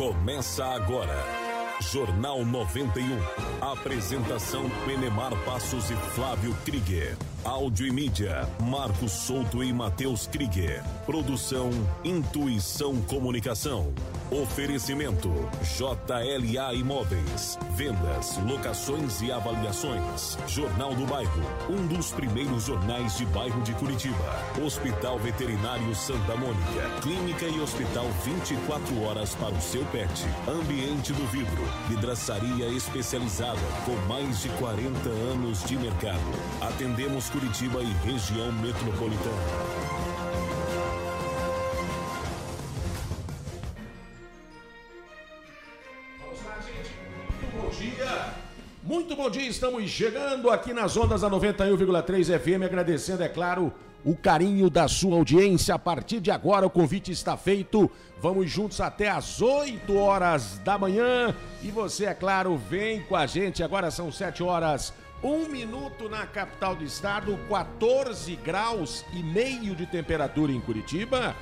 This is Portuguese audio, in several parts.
Começa agora. Jornal 91. Apresentação Penemar Passos e Flávio Krieger. Áudio e mídia, Marcos Souto e Matheus Krieger. Produção Intuição Comunicação. Oferecimento JLA Imóveis. Vendas, locações e avaliações. Jornal do Bairro, um dos primeiros jornais de bairro de Curitiba. Hospital Veterinário Santa Mônica. Clínica e hospital 24 horas para o seu pet. Ambiente do vidro. Vidraçaria especializada com mais de 40 anos de mercado. Atendemos Curitiba e região metropolitana. Bom dia, estamos chegando aqui nas ondas da 91,3 FM, agradecendo, é claro, o carinho da sua audiência. A partir de agora o convite está feito. Vamos juntos até às 8 horas da manhã. E você, é claro, vem com a gente. Agora são 7 horas. Um minuto na capital do estado, 14 graus e meio de temperatura em Curitiba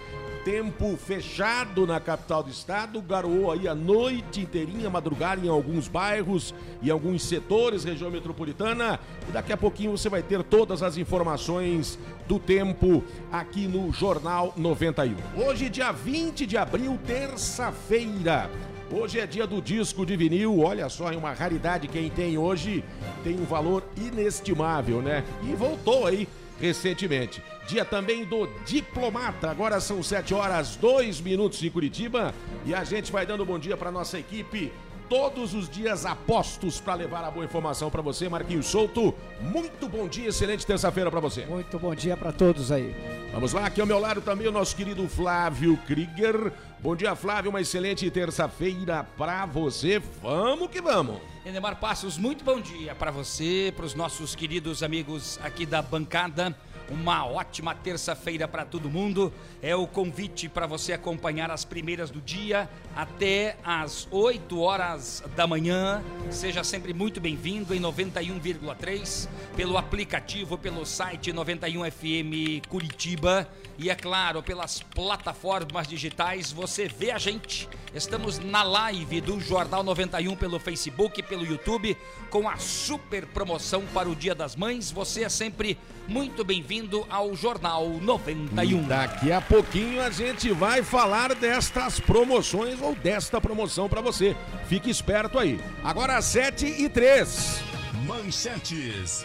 tempo fechado na capital do estado, garoou aí a noite inteirinha, madrugada em alguns bairros e alguns setores, região metropolitana. E daqui a pouquinho você vai ter todas as informações do tempo aqui no Jornal 91. Hoje, dia 20 de abril, terça-feira. Hoje é dia do disco de vinil, olha só, é uma raridade quem tem hoje, tem um valor inestimável, né? E voltou aí recentemente. Dia também do Diplomata. Agora são 7 horas 2 minutos em Curitiba e a gente vai dando bom dia para nossa equipe. Todos os dias apostos para levar a boa informação para você, Marquinhos Souto. Muito bom dia, excelente terça-feira para você. Muito bom dia para todos aí. Vamos lá, aqui ao meu lado também o nosso querido Flávio Krieger. Bom dia, Flávio, uma excelente terça-feira para você. Vamos que vamos. Enemar Passos, muito bom dia para você, para os nossos queridos amigos aqui da bancada. Uma ótima terça-feira para todo mundo. É o convite para você acompanhar as primeiras do dia até às 8 horas da manhã. Seja sempre muito bem-vindo em 91,3 pelo aplicativo, pelo site 91 FM Curitiba e é claro, pelas plataformas digitais. Você vê a gente. Estamos na live do Jornal 91 pelo Facebook, pelo YouTube, com a super promoção para o Dia das Mães. Você é sempre muito bem-vindo ao Jornal 91. Daqui a pouquinho a gente vai falar destas promoções ou desta promoção para você. Fique esperto aí. Agora 7 e 3. Manchetes.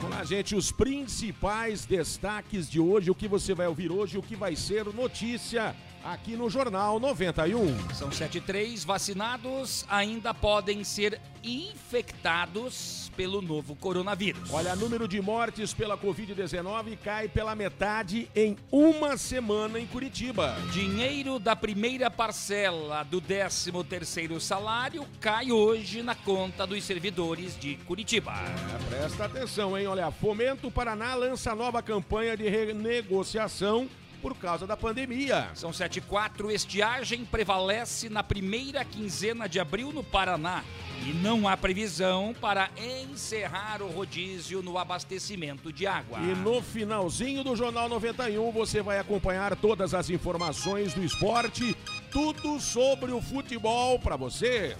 Vamos lá, gente, os principais destaques de hoje, o que você vai ouvir hoje, o que vai ser notícia aqui no Jornal 91. São 73 vacinados ainda podem ser infectados pelo novo coronavírus. Olha, número de mortes pela Covid-19 cai pela metade em uma semana em Curitiba. Dinheiro da primeira parcela do 13º salário cai hoje na conta dos servidores de Curitiba. É, presta atenção, hein? Olha, Fomento Paraná lança nova campanha de renegociação por causa da pandemia. São 7 e 4, estiagem prevalece na primeira quinzena de abril no Paraná e não há previsão para encerrar o rodízio no abastecimento de água. E no finalzinho do Jornal 91 você vai acompanhar todas as informações do esporte, tudo sobre o futebol para você.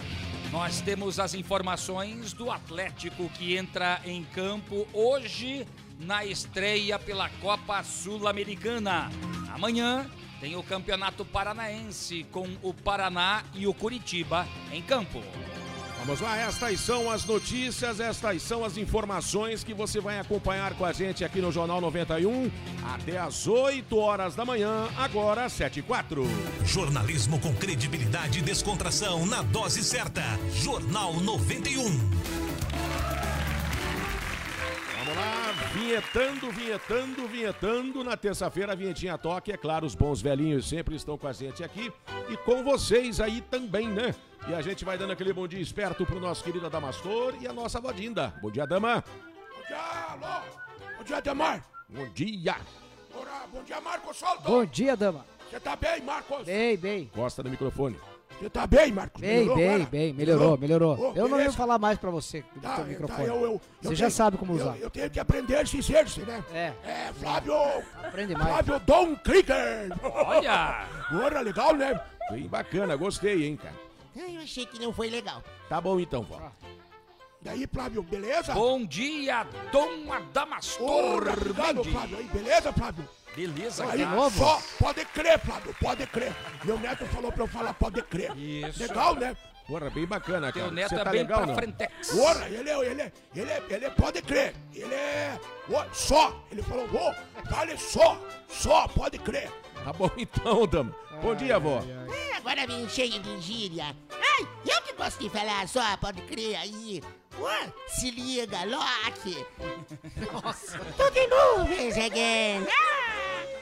Nós temos as informações do Atlético que entra em campo hoje na estreia pela Copa Sul-Americana. Amanhã tem o Campeonato Paranaense com o Paraná e o Curitiba em campo. Vamos lá, estas são as notícias, estas são as informações que você vai acompanhar com a gente aqui no Jornal 91 até às 8 horas da manhã, agora 7 e 4. Jornalismo com credibilidade e descontração na dose certa. Jornal 91. Vinhetando, vinhetando, vinhetando. Na terça-feira, a vinhetinha toque. É claro, os bons velhinhos sempre estão com a gente aqui e com vocês aí também, né? E a gente vai dando aquele bom dia esperto pro nosso querido Adamastor e a nossa Vadinda. Bom dia, dama. Bom dia, alô. Bom dia, Demar. Bom dia. Bom dia, Marcos Solto. Bom dia, dama. Você tá bem, Marcos? Bem, bem. Gosta do microfone. Você tá bem, Marcos? Bem, Melhorou bem, agora? bem, melhorou, melhorou. Ô, eu não beleza. ia falar mais pra você do Tá, teu tá, microfone. eu- eu- eu você já tenho- sabe como eu- usar. Eu, tenho que aprender a dizer-se, né? É, É, Flávio! aprende mais. Flávio Dom Krieger! Olha! Porra, legal, né? Bem bacana, gostei, hein, cara. Eu achei que não foi legal. Tá bom então, vó. Daí, Flávio, beleza? Bom dia, Dom Adamastor. Obrigado. Flávio. Aí, beleza, Flávio? Beleza, Aí, cara. novo? só pode crer, Flávio, pode crer. Meu neto falou pra eu falar pode crer. Isso. Legal, né? Porra, bem bacana, cara. Teu neto Você é tá bem legal, pra não? frentex. Porra, ele é, ele é, ele é, ele é, pode crer. Ele é, só. Ele falou, ô, vale só, só, pode crer. Tá bom então, dama. Bom dia, vó. Ah, agora vem cheio de gíria. Ai, eu que gosto de falar só, pode crer aí. Ué, se liga, Loki. Nossa. Tudo de nuvens again. Ah,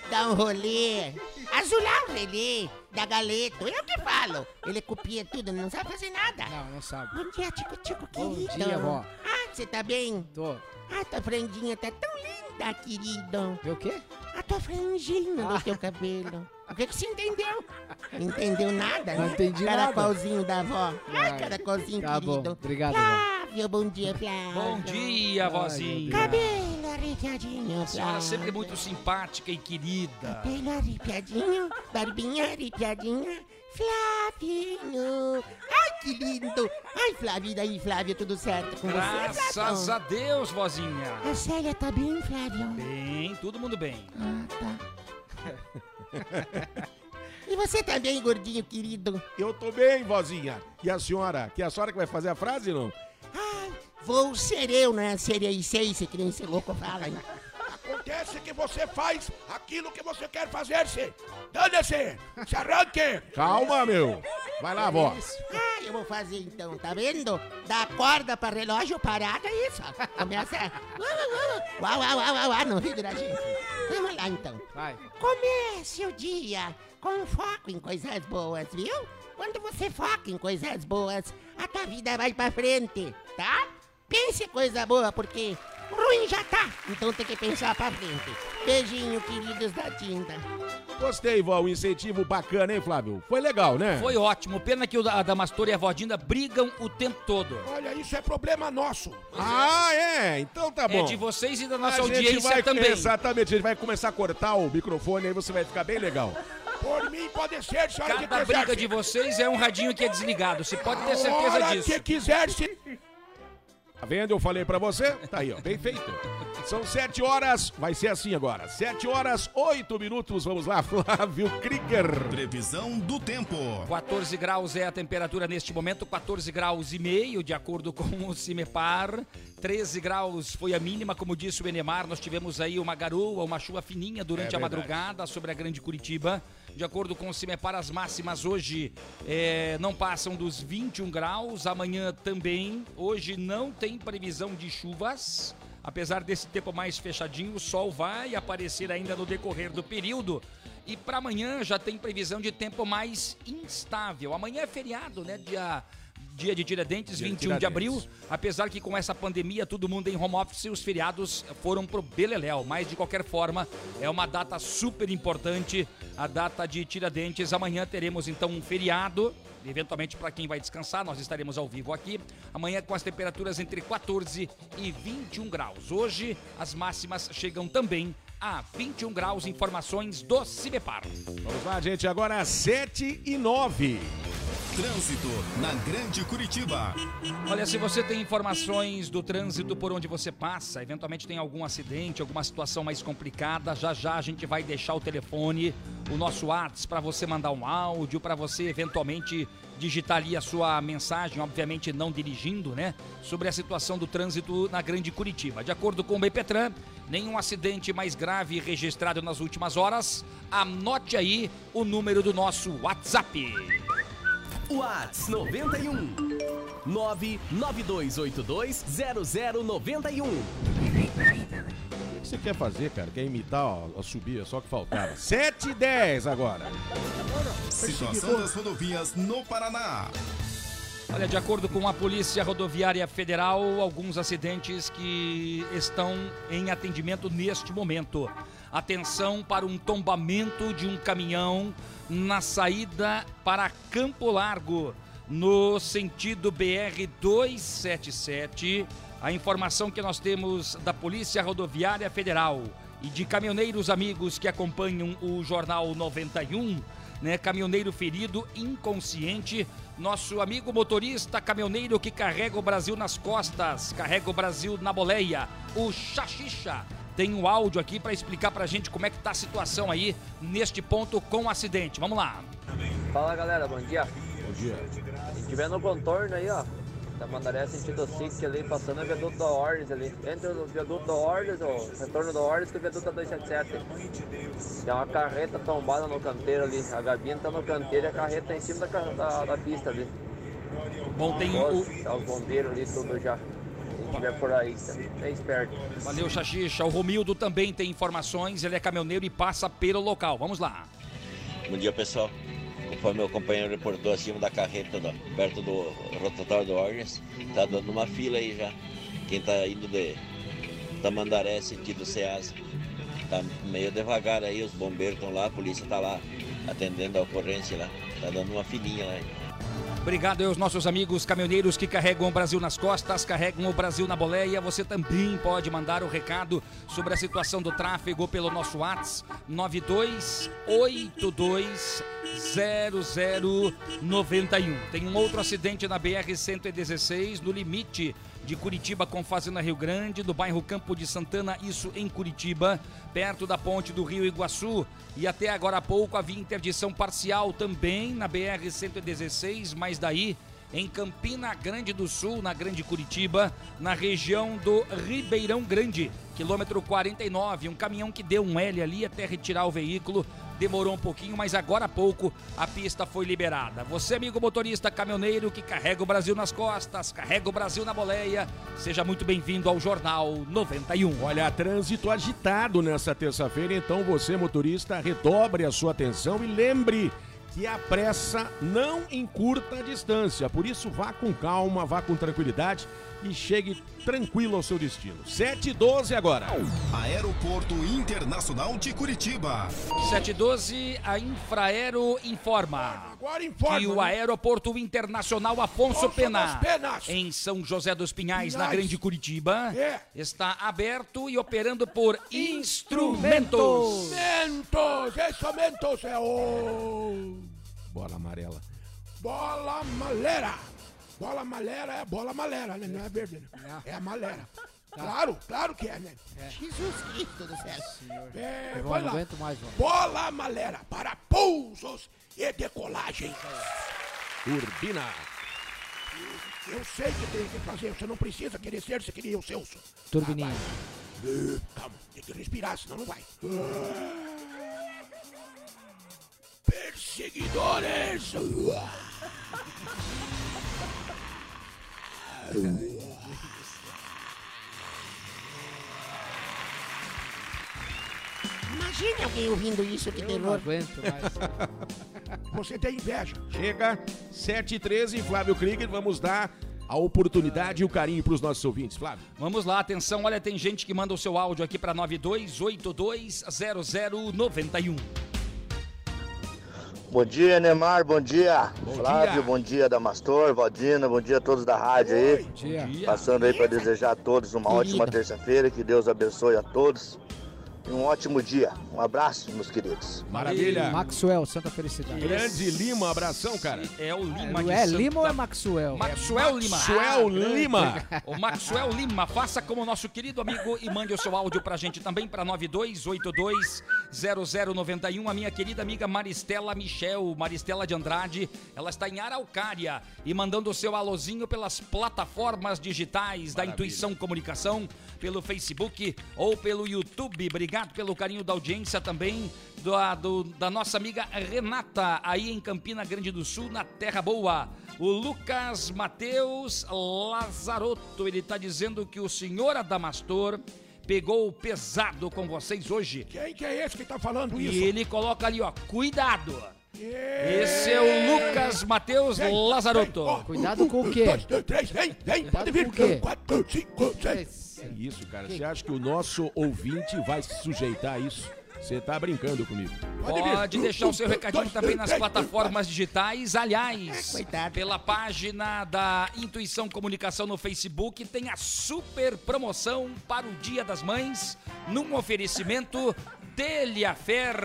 dá um rolê. Azular o relé da Galeto. Eu que falo. Ele copia tudo, não sabe fazer nada. Não, não sabe. Bom dia, Tico Tico, Bom querido. dia, vó. Ah, você tá bem? Tô. Ah, tua franjinha tá tão linda, querido. O quê? A tua franjinha Ah. do teu cabelo. O que, que você entendeu? Entendeu nada, Não né? entendi nada. Caracolzinho da avó. Ai, Ah, caracolzinho tá bom. querido. Obrigado. Flávio, bom dia, Flávio. Bom dia, vozinha. Cabelo arrepiadinho, A senhora Flávio. sempre muito simpática e querida. Cabelo arrepiadinho, barbinha arrepiadinha. Flavinho. Ai, que lindo. Ai, Flávio, e daí, Flávio, tudo certo com você, Graças Flávio? a Deus, vozinha. A Célia tá bem, Flávio? Bem, todo mundo bem. Ah, tá. e você também, gordinho querido? Eu tô bem, vozinha. E a senhora? Que é a senhora que vai fazer a frase, não? Ai, vou ser eu, não é ser aí seis, que nem esse louco fala. hein? Acontece que você faz aquilo que você quer fazer-se. Dane-se, se arranque. Calma, meu. Vai lá, vó. Ah, eu vou fazer então, tá vendo? Dá corda pra relógio parado, é isso. Começa. Uau, uau, uau, uau, uau, no vídeo da gente. Vamos lá então. Vai. Comece o dia com foco em coisas boas, viu? Quando você foca em coisas boas, a tua vida vai pra frente, tá? Pense em coisa boa, porque ruim já tá. Então tem que pensar pra frente. Beijinho, queridos da tinta. Gostei, vó. Um incentivo bacana, hein, Flávio? Foi legal, né? Foi ótimo. Pena que o da- a Damastor e a Vodinda brigam o tempo todo. Olha, isso é problema nosso. Ah, é? Então tá bom. É de vocês e da nossa a gente audiência vai, também. Exatamente, a gente vai começar a cortar o microfone, aí você vai ficar bem legal. Por mim pode ser, senhora que Cada quiser. briga de vocês é um radinho que é desligado. Você pode ter certeza hora disso. que quiser, se... Tá vendo? Eu falei pra você? Tá aí, ó. Bem feito. São sete horas, vai ser assim agora. Sete horas, oito minutos. Vamos lá, Flávio Krieger. Previsão do tempo. 14 graus é a temperatura neste momento, 14 graus e meio, de acordo com o Cimepar. 13 graus foi a mínima, como disse o Enemar. Nós tivemos aí uma garoa, uma chuva fininha durante É a madrugada sobre a Grande Curitiba. De acordo com o Cimepar, as máximas hoje eh, não passam dos 21 graus. Amanhã também. Hoje não tem previsão de chuvas. Apesar desse tempo mais fechadinho, o sol vai aparecer ainda no decorrer do período. E para amanhã já tem previsão de tempo mais instável. Amanhã é feriado, né? Dia, dia de Tiradentes, Dia de 21 de abril. Tiradentes. Apesar que com essa pandemia, todo mundo em home office, os feriados foram pro Beleléu. Mas de qualquer forma, é uma data super importante, a data de Tiradentes. Amanhã teremos então um feriado. Eventualmente, para quem vai descansar, nós estaremos ao vivo aqui. Amanhã com as temperaturas entre 14 e 21 graus. Hoje, as máximas chegam também a 21 graus. Informações do Cibepar. Vamos lá, gente. Agora sete e nove. Trânsito na Grande Curitiba. Olha, se você tem informações do trânsito por onde você passa, eventualmente tem algum acidente, alguma situação mais complicada, já já a gente vai deixar o telefone, o nosso WhatsApp para você mandar um áudio, para você eventualmente digitar ali a sua mensagem, obviamente não dirigindo, né? Sobre a situação do trânsito na Grande Curitiba. De acordo com o BPTran, nenhum acidente mais grave registrado nas últimas horas. Anote aí o número do nosso WhatsApp. Whats 91 992820091. O que você quer fazer, cara? Quer imitar, ó, a subir, é só que faltava. Sete e dez agora. Situação das rodovias no Paraná. Olha, de acordo com a Polícia Rodoviária Federal, alguns acidentes que estão em atendimento neste momento. Atenção para um tombamento de um caminhão na saída para Campo Largo, no sentido BR 277. A informação que nós temos da Polícia Rodoviária Federal e de caminhoneiros amigos que acompanham o Jornal 91, né? Caminhoneiro ferido, inconsciente. Nosso amigo motorista caminhoneiro que carrega o Brasil nas costas, carrega o Brasil na boleia, o Xaxixa. Tem um áudio aqui para explicar pra gente como é que tá a situação aí neste ponto com o acidente. Vamos lá. Fala galera, bom dia. Bom dia. Se tiver no contorno aí, ó, da Mandaré sentido SIC ali, passando o viaduto da Ordes ali. Entre o viaduto da Ordes, o retorno da Ordes, que o viaduto da 277. Tem uma carreta tombada no canteiro ali. A gabina tá no canteiro e a carreta tá em cima da, da, da pista ali. Bom, tem o. Tá os bombeiros ali, tudo já. Se tiver por aí, tá bem esperto. Valeu, Xaxixa. O Romildo também tem informações, ele é caminhoneiro e passa pelo local. Vamos lá. Bom dia, pessoal. Conforme meu companheiro reportou acima da carreta, do- perto do rotatório do Orgens, tá dando uma fila aí já. Quem tá indo de Tamandaré, sentido Ceasa. Tá meio devagar aí, os bombeiros estão lá, a polícia tá lá atendendo a ocorrência lá. Tá dando uma filinha lá. Obrigado aos nossos amigos caminhoneiros que carregam o Brasil nas costas, carregam o Brasil na boleia. Você também pode mandar o recado sobre a situação do tráfego pelo nosso WhatsApp 92820091. Tem um outro acidente na BR-116 no limite de Curitiba com Fazenda Rio Grande, do bairro Campo de Santana, isso em Curitiba, perto da ponte do Rio Iguaçu. E até agora há pouco havia interdição parcial também na BR-116, mas daí em Campina Grande do Sul, na Grande Curitiba, na região do Ribeirão Grande, quilômetro 49. Um caminhão que deu um L ali até retirar o veículo. Demorou um pouquinho, mas agora há pouco a pista foi liberada. Você, amigo motorista caminhoneiro que carrega o Brasil nas costas, carrega o Brasil na boleia, seja muito bem-vindo ao Jornal 91. Olha, trânsito agitado nessa terça-feira, então você, motorista, redobre a sua atenção e lembre que a pressa não encurta a distância. Por isso, vá com calma, vá com tranquilidade e chegue tranquilo ao seu destino. 7 e 12 agora. Aeroporto Internacional de Curitiba. 712, a Infraero informa. Agora informa. Que o né? Aeroporto Internacional Afonso, Afonso Pena, em São José dos Pinhais, na Pinhais. Grande Curitiba, É. está aberto e operando por instrumentos. Mentos, instrumentos é o... Bola amarela. Bola malera. Bola malera é bola malera, né? Não é verde, né? É a malera. Claro, claro que é, né? Jesus Cristo do céu. É, Eu vai lá. mais. Bola malera para pousos e decolagem. Turbina. Eu sei que tem que fazer, você não precisa querer ser, você queria o seu. Turbininha. Eh, Calma, tem que respirar, senão não vai. Perseguidores! Imagine alguém ouvindo isso, que Eu não terror. aguento mais. Você tem inveja. Chega, 7 e 13, Flávio Krieger, vamos dar a oportunidade e o carinho para os nossos ouvintes. Flávio. Vamos lá, atenção, olha, tem gente que manda o seu áudio aqui para 92820091. Bom dia, Neymar, bom dia. Bom Flávio, dia. bom dia, Damastor, Valdina, bom dia a todos da rádio aí. Bom dia. Passando aí para desejar a todos uma Querida. ótima terça-feira, que Deus abençoe a todos. E um ótimo dia. Um abraço, meus queridos. Maravilha. Maxwell, Santa Felicidade. Grande Lima, abração, cara. É o Lima de É Santa- Lima ou é Maxwell? Maxwell Lima. Maxwell Ah, Lima. O Maxwell Lima, faça como nosso querido amigo e mande o seu áudio pra gente também para 92820091. A minha querida amiga Maristela Michel, Maristela de Andrade, ela está em Araucária e mandando o seu alôzinho pelas plataformas digitais da Intuição Comunicação, pelo Facebook ou pelo YouTube. Obrigado pelo carinho da audiência também da, do- da nossa amiga Renata, aí em Campina Grande do Sul, na Terra Boa. O Lucas Matheus Lazarotto, ele está dizendo que o senhor Adamastor pegou pesado com vocês hoje. Quem que é esse que tá falando isso? E ele coloca ali, ó, cuidado. Esse é o Lucas Matheus Lazarotto. Cuidado com o quê? Um, dois, três, vem, vem, Cuidado pode vir. com o quê? Quatro, cinco, seis. É isso, cara. Você acha que o nosso ouvinte vai se sujeitar a isso? Você tá brincando comigo. Pode deixar o seu recadinho também nas plataformas digitais. Aliás, pela página da Intuição Comunicação no Facebook, tem a super promoção para o Dia das Mães, num oferecimento Telhafer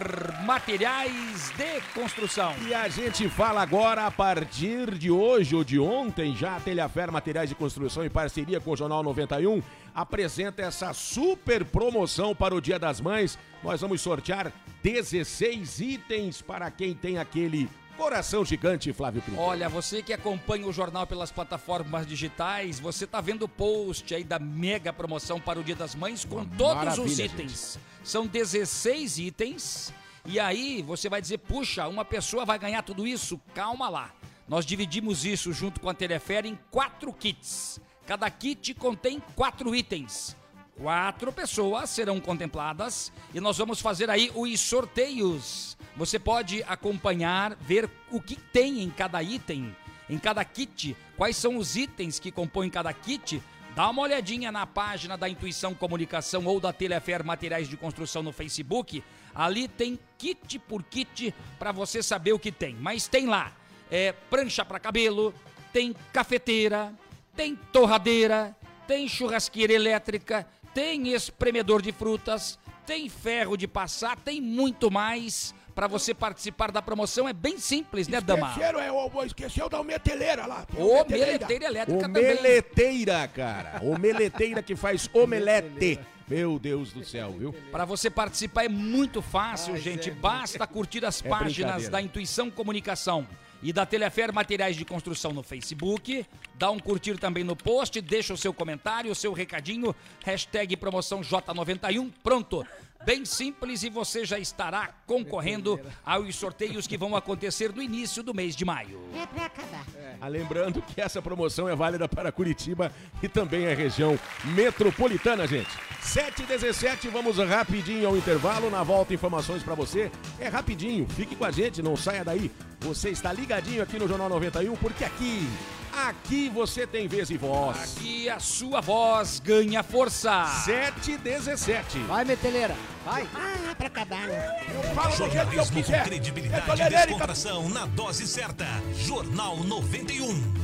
Materiais de Construção. E a gente fala agora a partir de hoje ou de ontem, já a Telhafer Materiais de Construção em parceria com o Jornal 91 apresenta essa super promoção para o Dia das Mães. Nós vamos sortear 16 itens para quem tem aquele coração gigante, Flávio Pinto. Olha, você que acompanha o jornal pelas plataformas digitais, você tá vendo o post aí da mega promoção para o Dia das Mães com todos os itens. São 16 itens. E aí você vai dizer, puxa, uma pessoa vai ganhar tudo isso? Calma lá. Nós dividimos isso junto com a Telefere em quatro kits. Cada kit contém quatro itens. Quatro pessoas serão contempladas e nós vamos fazer aí os sorteios. Você pode acompanhar, ver o que tem em cada item, em cada kit, quais são os itens que compõem cada kit. Dá uma olhadinha na página da Intuição Comunicação ou da Telefer Materiais de Construção no Facebook. Ali tem kit por kit para você saber o que tem. Mas tem lá é, prancha para cabelo, tem cafeteira, tem torradeira, tem churrasqueira elétrica, tem espremedor de frutas, tem ferro de passar, tem muito mais. Para você participar da promoção é bem simples, né, Dama? Esqueceram, é, o- esqueceu da meteleira lá. Tem Ô, meteleira. meleteira elétrica também. Omeleteira, cara. Omeleteira que faz omelete. Meu Deus do céu, viu? Para você participar é muito fácil, gente. Basta curtir as É páginas da Intuição Comunicação e da Telefer Materiais de Construção no Facebook. Dá um curtir também no post, deixa o seu comentário, o seu recadinho, hashtag promoção J91. Pronto. Bem simples e você já estará concorrendo aos sorteios que vão acontecer no início do mês de maio. É pra acabar. Ah, lembrando que essa promoção é válida para Curitiba e também a região metropolitana, gente. 7 e 17 vamos rapidinho ao intervalo. Na volta, informações para você. É rapidinho, fique com a gente, não saia daí. Você está ligadinho aqui no Jornal 91, porque aqui, aqui você tem vez e voz. Aqui a sua voz ganha força. 7 e 17. Vai, meteleira. Vai. Ah, pra acabar, né? Eu falo do jeito que eu Jornalismo com quiser. É credibilidade e descontração na dose certa. Jornal 91.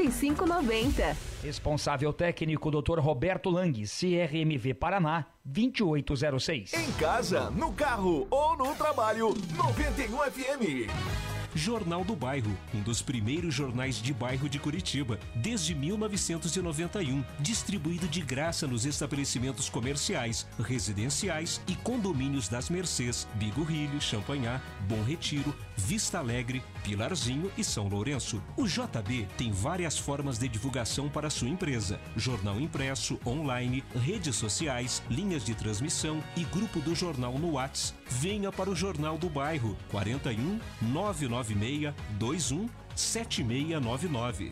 5590. Responsável técnico Dr. Roberto Lang, CRMV Paraná, 2806. Em casa, no carro ou no trabalho, 91 FM. Jornal do Bairro, um dos primeiros jornais de bairro de Curitiba, desde 1991, distribuído de graça nos estabelecimentos comerciais, residenciais e condomínios das Mercês, Bigorrilho, Champanhar, Bom Retiro, Vista Alegre, Pilarzinho e São Lourenço. O JB tem várias formas de divulgação para sua empresa: jornal impresso, online, redes sociais, linhas de transmissão e grupo do jornal no Whats. Venha para o Jornal do Bairro 41 996 21 7699.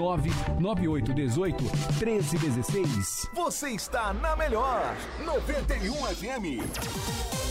99818 1316. Você está na melhor 91 FM.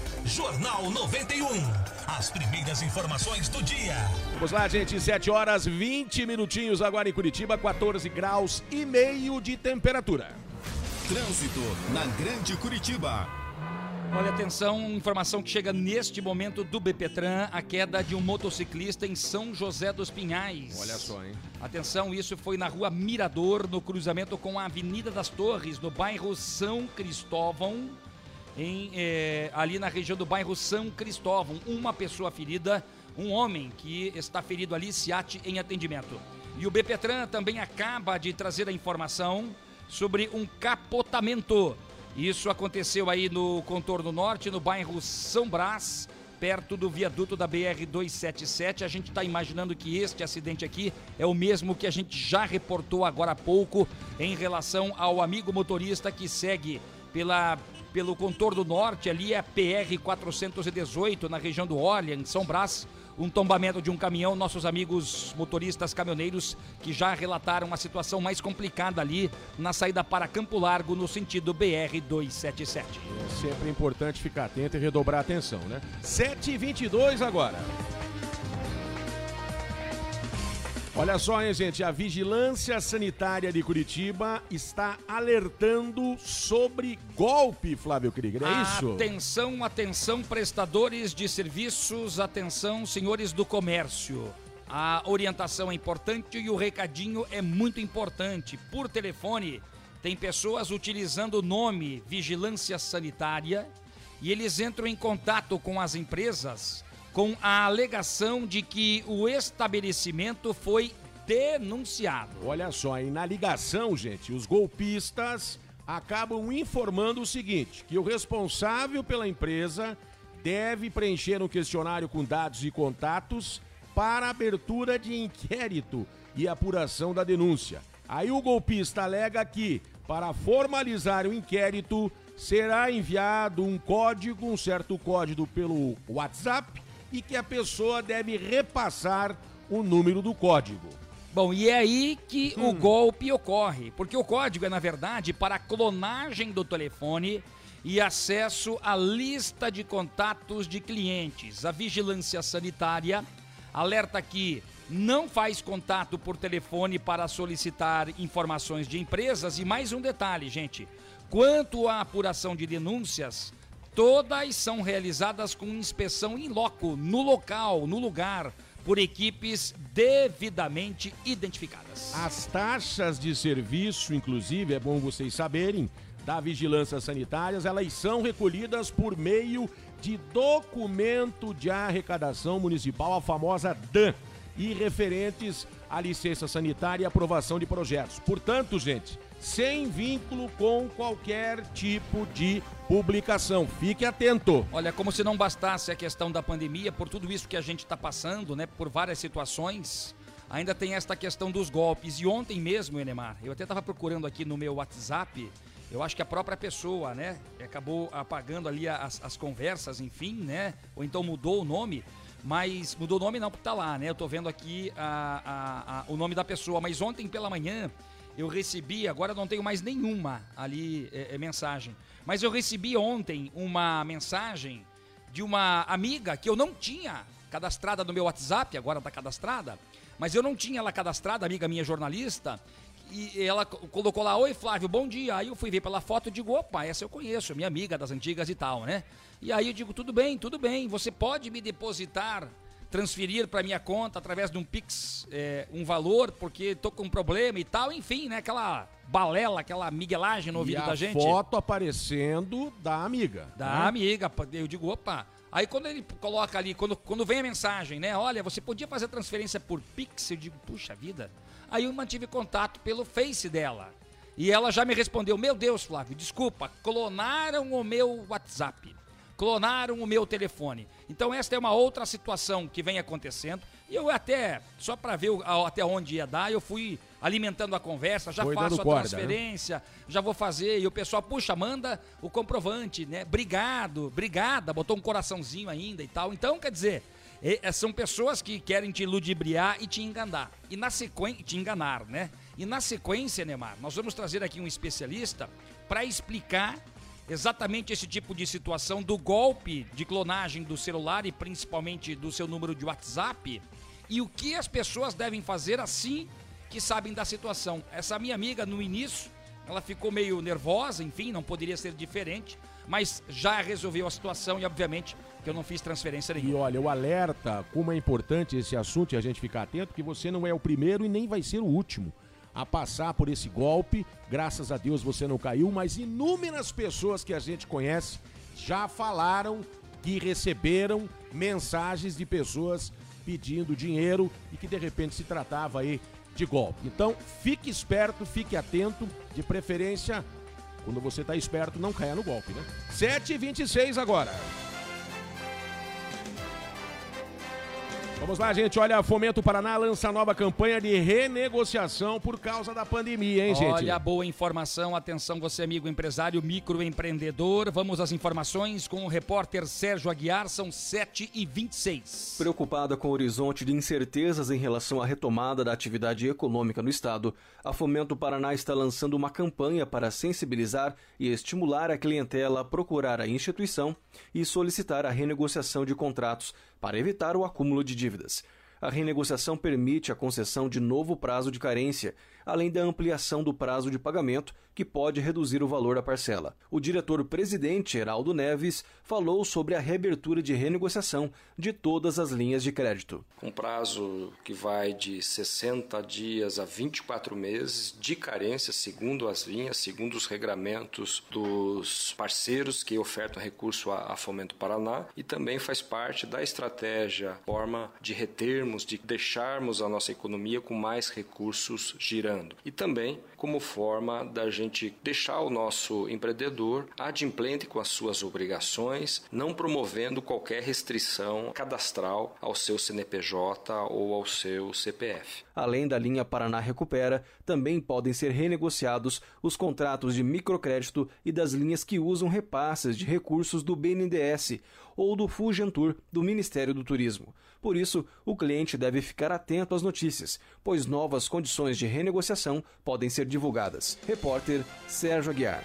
Jornal 91. As primeiras informações do dia. Vamos lá, gente. 7 horas 20 minutinhos agora em Curitiba, 14 graus e meio de temperatura. Trânsito na Grande Curitiba. Olha, atenção, informação que chega neste momento do BPTran, a queda de um motociclista em São José dos Pinhais. Olha só, hein? Atenção, isso foi na rua Mirador, no cruzamento com a Avenida das Torres, no bairro São Cristóvão, em, eh, ali na região do bairro São Cristóvão. Uma pessoa ferida, um homem que está ferido ali, SIAT em atendimento. E o BPTran também acaba de trazer a informação sobre um capotamento. Isso aconteceu aí no contorno norte, no bairro São Brás, perto do viaduto da BR-277. A gente está imaginando que este acidente aqui é o mesmo que a gente já reportou agora há pouco em relação ao amigo motorista que segue pela, pelo contorno norte, ali é PR-418, na região do Olha, em São Brás. Um tombamento de um caminhão, nossos amigos motoristas caminhoneiros que já relataram uma situação mais complicada ali na saída para Campo Largo, no sentido BR-277. É sempre importante ficar atento e redobrar a atenção, né? 7h22 agora. Olha só, hein, gente? A Vigilância Sanitária de Curitiba está alertando sobre golpe, Flávio Krieger. É isso? Atenção, atenção, prestadores de serviços, atenção, senhores do comércio. A orientação é importante e o recadinho é muito importante. Por telefone, tem pessoas utilizando o nome Vigilância Sanitária e eles entram em contato com as empresas com a alegação de que o estabelecimento foi denunciado. Olha só, e na ligação, gente, os golpistas acabam informando o seguinte: que o responsável pela empresa deve preencher um questionário com dados e contatos para abertura de inquérito e apuração da denúncia. Aí o golpista alega que, para formalizar o inquérito, será enviado um código, um certo código pelo WhatsApp e que a pessoa deve repassar o número do código. Bom, e é aí que o golpe ocorre, porque o código é, na verdade, para a clonagem do telefone e acesso à lista de contatos de clientes. A vigilância sanitária alerta que não faz contato por telefone para solicitar informações de empresas. E mais um detalhe, gente: quanto à apuração de denúncias, todas são realizadas com inspeção em loco, no local, no lugar, por equipes devidamente identificadas. As taxas de serviço, inclusive, é bom vocês saberem, da Vigilância Sanitária, elas são recolhidas por meio de documento de arrecadação municipal, a famosa DAN, e referentes à licença sanitária e aprovação de projetos. Portanto, gente, sem vínculo com qualquer tipo de publicação. Fique atento. Olha, como se não bastasse a questão da pandemia, por tudo isso que a gente está passando, né, por várias situações, ainda tem esta questão dos golpes. E ontem mesmo, Enemar, eu até estava procurando aqui no meu WhatsApp, eu acho que a própria pessoa, né, acabou apagando ali as, as conversas, enfim, né, ou então mudou o nome. Mas mudou o nome não, porque tá lá, né? Eu tô vendo aqui a, a, a, o nome da pessoa. Mas ontem pela manhã eu recebi, agora não tenho mais nenhuma ali é, é, mensagem. Mas eu recebi ontem uma mensagem de uma amiga que eu não tinha cadastrada no meu WhatsApp, agora está cadastrada, mas eu não tinha ela cadastrada, amiga minha jornalista, e ela colocou lá, oi Flávio, bom dia. Aí eu fui ver pela foto e digo, opa, essa eu conheço, minha amiga das antigas e tal, né? E aí eu digo, tudo bem, tudo bem, você pode me depositar, transferir para minha conta através de um Pix é, um valor, porque tô com um problema e tal, enfim, né? Aquela balela, aquela miguelagem no ouvido e a da gente. foto aparecendo da amiga. Da né? amiga, eu digo, opa. Aí quando ele coloca ali, quando, quando vem a mensagem, né? Olha, você podia fazer transferência por Pix? Eu digo, puxa vida. Aí eu mantive contato pelo Face dela. E ela já me respondeu: Meu Deus, Flávio, desculpa, clonaram o meu WhatsApp, clonaram o meu telefone. Então, esta é uma outra situação que vem acontecendo. E eu até, só para ver até onde ia dar, eu fui alimentando a conversa, já Foi faço a corda, né? transferência, já vou fazer. E o pessoal, puxa, manda o comprovante, né? Obrigado, obrigada, botou um coraçãozinho ainda e tal. Então, quer dizer, e- é, são pessoas que querem te ludibriar e te enganar. E na sequência, te enganar, né? E na sequência, Neymar, nós vamos trazer aqui um especialista para explicar exatamente esse tipo de situação do golpe de clonagem do celular e principalmente do seu número de WhatsApp e o que as pessoas devem fazer assim que sabem da situação. Essa minha amiga no início, ela ficou meio nervosa, enfim, não poderia ser diferente, mas já resolveu a situação e obviamente que eu não fiz transferência E nenhuma. olha, o alerta, como é importante esse assunto e a gente ficar atento, que você não é o primeiro e nem vai ser o último a passar por esse golpe. Graças a Deus você não caiu, mas inúmeras pessoas que a gente conhece já falaram que receberam mensagens de pessoas pedindo dinheiro e que de repente se tratava aí de golpe. Então, fique esperto, fique atento, de preferência, quando você está esperto, não caia no golpe, né? 7h26 agora. Vamos lá, gente. Olha, a Fomento Paraná lança nova campanha de renegociação por causa da pandemia, hein, gente? Olha a boa informação, atenção você amigo empresário, microempreendedor. Vamos às informações com o repórter Sérgio Aguiar, são 7 e 26 Preocupada com o horizonte de incertezas em relação à retomada da atividade econômica no estado, a Fomento Paraná está lançando uma campanha para sensibilizar e estimular a clientela a procurar a instituição e solicitar a renegociação de contratos para evitar o acúmulo de dívidas. A renegociação permite a concessão de novo prazo de carência, além da ampliação do prazo de pagamento, que pode reduzir o valor da parcela. O diretor-presidente, Heraldo Neves, falou sobre a reabertura de renegociação de todas as linhas de crédito. um prazo que vai de 60 dias a 24 meses de carência, segundo as linhas, segundo os regramentos dos parceiros que ofertam recurso a, Fomento Paraná e também faz parte da estratégia, forma de retermos, de deixarmos a nossa economia com mais recursos girando. E também como forma da gente deixar o nosso empreendedor adimplente com as suas obrigações, não promovendo qualquer restrição cadastral ao seu CNPJ ou ao seu CPF. Além da linha Paraná Recupera, também podem ser renegociados os contratos de microcrédito e das linhas que usam repasses de recursos do BNDES ou do Fugentur do Ministério do Turismo. Por isso, o cliente deve ficar atento às notícias, pois novas condições de renegociação podem ser divulgadas. Repórter Sérgio Aguiar.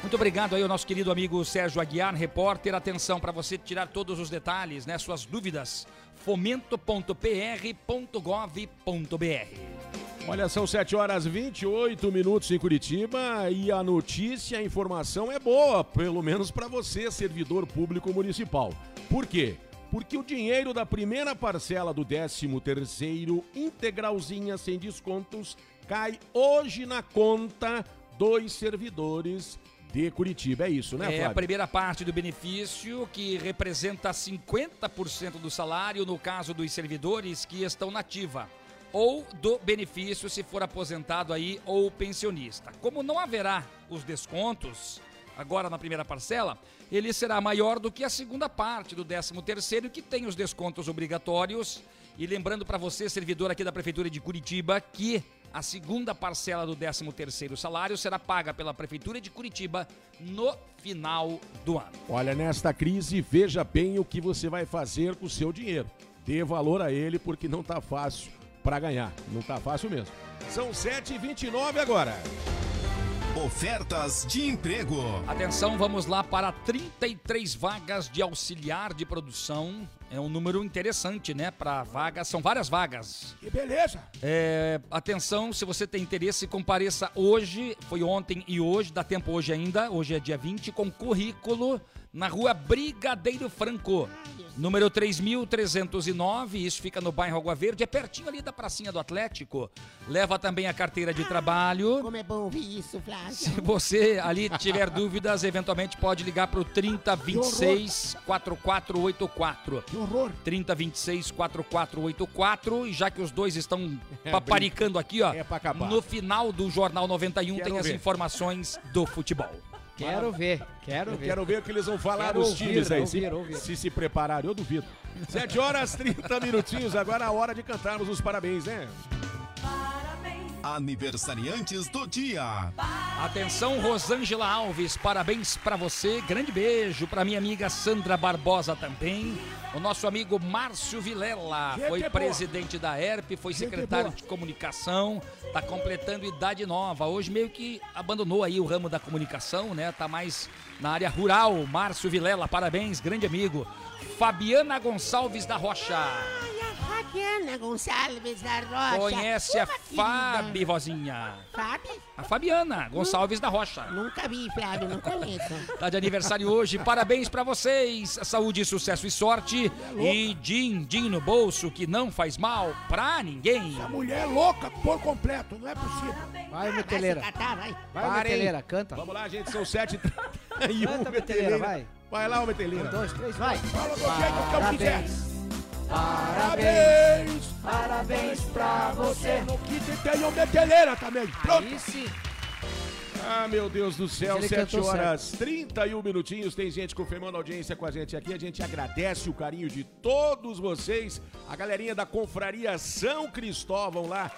Muito obrigado aí ao nosso querido amigo Sérgio Aguiar, repórter. Atenção para você tirar todos os detalhes, né, suas dúvidas. fomento.pr.gov.br. Olha, são 7 horas 28 minutos em Curitiba e a notícia, a informação é boa, pelo menos para você, servidor público municipal. Por quê? Porque o dinheiro da primeira parcela do 13º integralzinha sem descontos cai hoje na conta dos servidores de Curitiba. É isso, né, É a Flávio? primeira parte do benefício que representa 50% do salário no caso dos servidores que estão na ativa ou do benefício se for aposentado aí ou pensionista. Como não haverá os descontos agora na primeira parcela, ele será maior do que a segunda parte do 13º que tem os descontos obrigatórios. E lembrando para você, servidor aqui da prefeitura de Curitiba, que a segunda parcela do 13º salário será paga pela prefeitura de Curitiba no final do ano. Olha, nesta crise, veja bem o que você vai fazer com o seu dinheiro. Dê valor a ele porque não tá fácil para ganhar. Não tá fácil mesmo. São 7h29 agora. Ofertas de emprego. Atenção, vamos lá para 33 vagas de auxiliar de produção. É um número interessante, né? Para vagas, são várias vagas. Que beleza! É, atenção, se você tem interesse, compareça hoje, foi ontem e hoje, dá tempo hoje ainda, hoje é dia 20, com currículo na rua Brigadeiro Franco, número 3309, isso fica no bairro Água Verde, é pertinho ali da pracinha do Atlético. Leva também a carteira de trabalho. Como é bom ouvir isso, Flávio. Se você ali tiver dúvidas, eventualmente pode ligar para o 3026 4484. Horror. 3026 4484 e já que os dois estão É, paparicando aqui, ó, É pra acabar. no final do Jornal 91 Quero tem as ver. informações do futebol. Quero ver, quero Eu ver. quero ver o que eles vão falar Quero nos ouvir, times aí. ouvir, se, ouvir. se se prepararem, eu duvido. 7 horas 30 minutinhos, agora a hora de cantarmos os parabéns, né? Aniversariantes do dia. Atenção, Rosângela Alves, parabéns pra você. Grande beijo pra minha amiga Sandra Barbosa também. O nosso amigo Márcio Vilela Gente foi boa. presidente da ERP, foi Gente secretário boa. de comunicação, tá completando idade nova. Hoje meio que abandonou aí o ramo da comunicação, né? Tá mais na área rural. Márcio Vilela, parabéns, grande amigo. Fabiana Gonçalves da Rocha. Fabiana Gonçalves da Rocha. Conhece a. Fabi, vozinha. Fabi? A Fabiana Gonçalves da Rocha. Nunca vi, Flávio, não conheço. Tá de aniversário hoje, parabéns pra vocês. Saúde, sucesso e sorte. É E din-din no bolso que não faz mal pra ninguém. A mulher é louca por completo, não é possível. Vai, meteleira. Vai catar, vai. Vai, meteleira, canta. Vamos lá, gente, são 7 e um Canta, meteleira, vai. Vai lá, o Meteleira. Um, dois, três, vai. Fala do jeito que eu quiser. Parabéns. Parabéns. Pra você. No kit tem o meteleira também. Pronto. Aí sim. Ah, meu Deus do céu, Ele 7 cantou horas 31 minutinhos. Tem gente confirmando a audiência com a gente aqui. A gente agradece o carinho de todos vocês. A galerinha da Confraria São Cristóvão lá,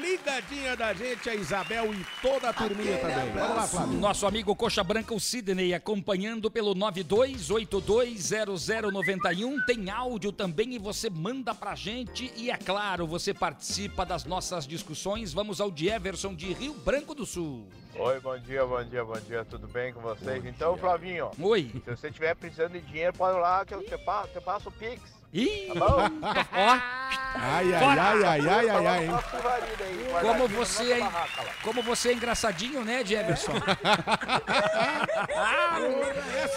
ligadinha da gente, a Isabel e toda a turminha também. Vamos lá, Flávio. Nosso amigo Coxa Branca, o Sidney, acompanhando pelo 92820091. Tem áudio também e você manda pra gente. E é claro, você participa das nossas discussões. Vamos ao de Everson de Rio Branco do Sul. Oi, bom dia, bom dia, bom dia, tudo bem com vocês? então, Flavinho, Oi. se você estiver precisando de dinheiro, pode ir lá que eu te passo, te passo o Pix. Ih, Tá bom? ó. Ai, ai, ai, ai, ai, ai, ai, hein? Como você, é, como você é engraçadinho, né, Jefferson?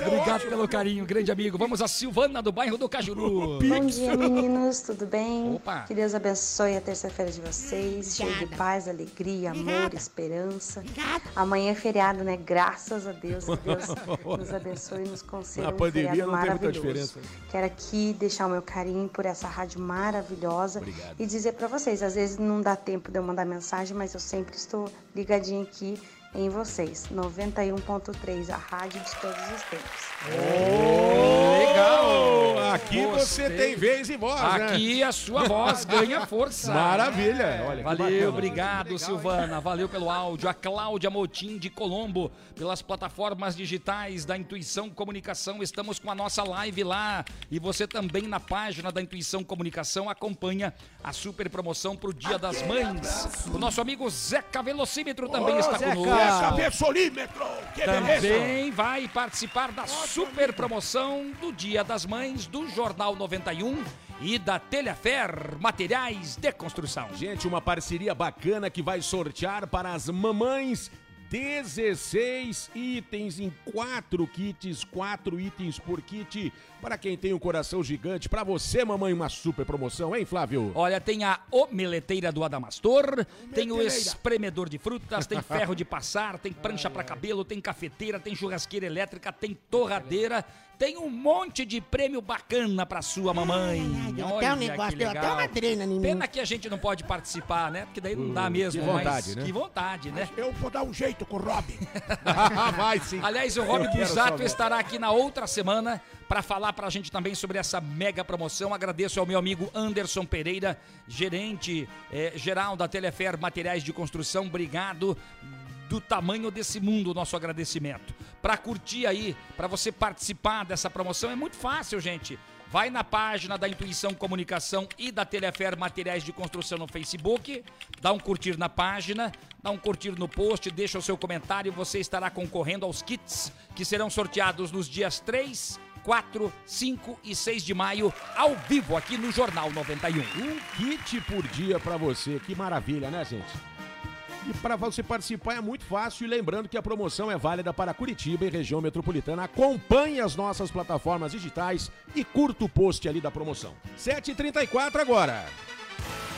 Obrigado pelo carinho, grande amigo. Vamos a Silvana do bairro do Cajuru. Bom dia, meninos, tudo bem? Opa. Que Deus abençoe a terça-feira de vocês, cheio de paz, alegria, amor, esperança. Amanhã é feriado, né? Graças a Deus, que Deus nos abençoe e nos conceda Na um pandemia feriado não tem muita maravilhoso. diferença. Quero aqui deixar o meu carinho por essa rádio maravilhosa e dizer pra vocês, às vezes não dá tempo de eu mandar mensagem, mas eu sempre estou ligadinho aqui em vocês. 91.3, a rádio de todos os tempos. Legal! Aqui você tem vez e voz, né? Aqui a sua voz ganha força. Maravilha! Olha, que Valeu, obrigado, Silvana. Valeu pelo áudio. A Cláudia Motim de Colombo, pelas plataformas digitais da Intuição Comunicação. Estamos com a nossa live lá. E você também na página da Intuição Comunicação acompanha a super promoção pro Dia das Mães. O nosso amigo Zeca Velocímetro também Ô, está Zeca. conosco. Zeca Velocímetro, que beleza. Também vai participar da super promoção do Dia das Mães do Jornal 91 e da Telhafer Materiais de Construção. Gente, uma parceria bacana que vai sortear para as mamães 16 itens em quatro kits, quatro itens por kit. Para quem tem um coração gigante, para você, mamãe, uma super promoção, hein, Flávio? Olha, tem a omeleteira do Adamastor, tem o espremedor de frutas, tem ferro de passar, tem prancha para cabelo, tem cafeteira, tem churrasqueira elétrica, tem torradeira, tem um monte de prêmio bacana para sua mamãe. deu até Olha um negócio, deu até legal. uma drena em mim. Pena que a gente não pode participar, né? Porque daí não dá mesmo, que vontade, mas né? que vontade, né? Eu vou dar um jeito com o Robin. vai sim. Aliás, o Rob Busato estará aqui na outra semana para falar para a gente também sobre essa mega promoção. Agradeço ao meu amigo Anderson Pereira, gerente eh, geral da Telefer Materiais de Construção. Obrigado do tamanho desse mundo, o nosso agradecimento. Para curtir aí, para você participar dessa promoção, é muito fácil, gente. Vai na página da Intuição Comunicação e da Telefer Materiais de Construção no Facebook, dá um curtir na página, dá um curtir no post, deixa o seu comentário, você estará concorrendo aos kits que serão sorteados nos dias 3, 4, 5 e 6 de maio, ao vivo aqui no Jornal 91. Um kit por dia para você, que maravilha, né, gente? E para você participar é muito fácil, e lembrando que a promoção é válida para Curitiba e região metropolitana. Acompanhe as nossas plataformas digitais e curta o post ali da promoção. 7h34 agora.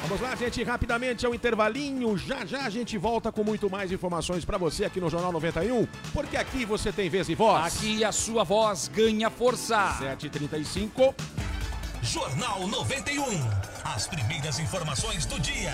Vamos lá, gente, rapidamente ao intervalinho. Já já a gente volta com muito mais informações para você aqui no Jornal 91, porque aqui você tem vez e voz. Aqui a sua voz ganha força. 7h35. Jornal 91. As primeiras informações do dia.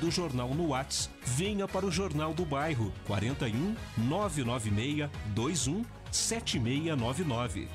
do jornal no Whats. Venha para o Jornal do Bairro 41 996 21 7699.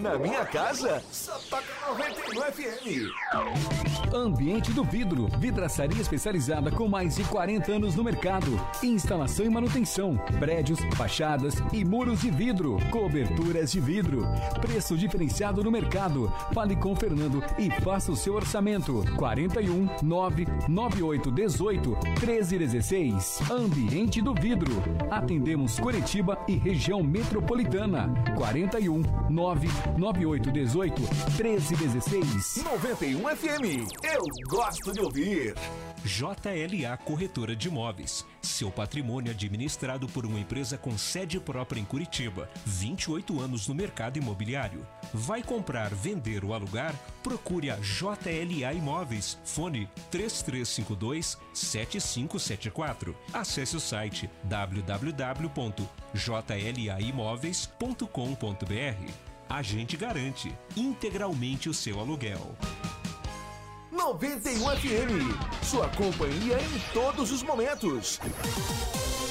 Na minha casa, só toca 91 FM. Ambiente do Vidro, vidraçaria especializada com mais de 40 anos no mercado. Instalação e manutenção, prédios, fachadas e muros de vidro, coberturas de vidro. Preço diferenciado no mercado. Fale com Fernando e faça o seu orçamento. 41 998 18 1316. Ambiente do Vidro. Atendemos Curitiba e região metropolitana. 41 9 9818 1316. 91 FM. Eu gosto de ouvir. JLA Corretora de Imóveis. Seu patrimônio administrado por uma empresa com sede própria em Curitiba. 28 anos no mercado imobiliário. Vai comprar, vender ou alugar? Procure a JLA Imóveis. Fone 3352 7574. Acesse o site www.jlaimóveis.com.br. A gente garante integralmente o seu aluguel. 91 FM. Sua companhia em todos os momentos.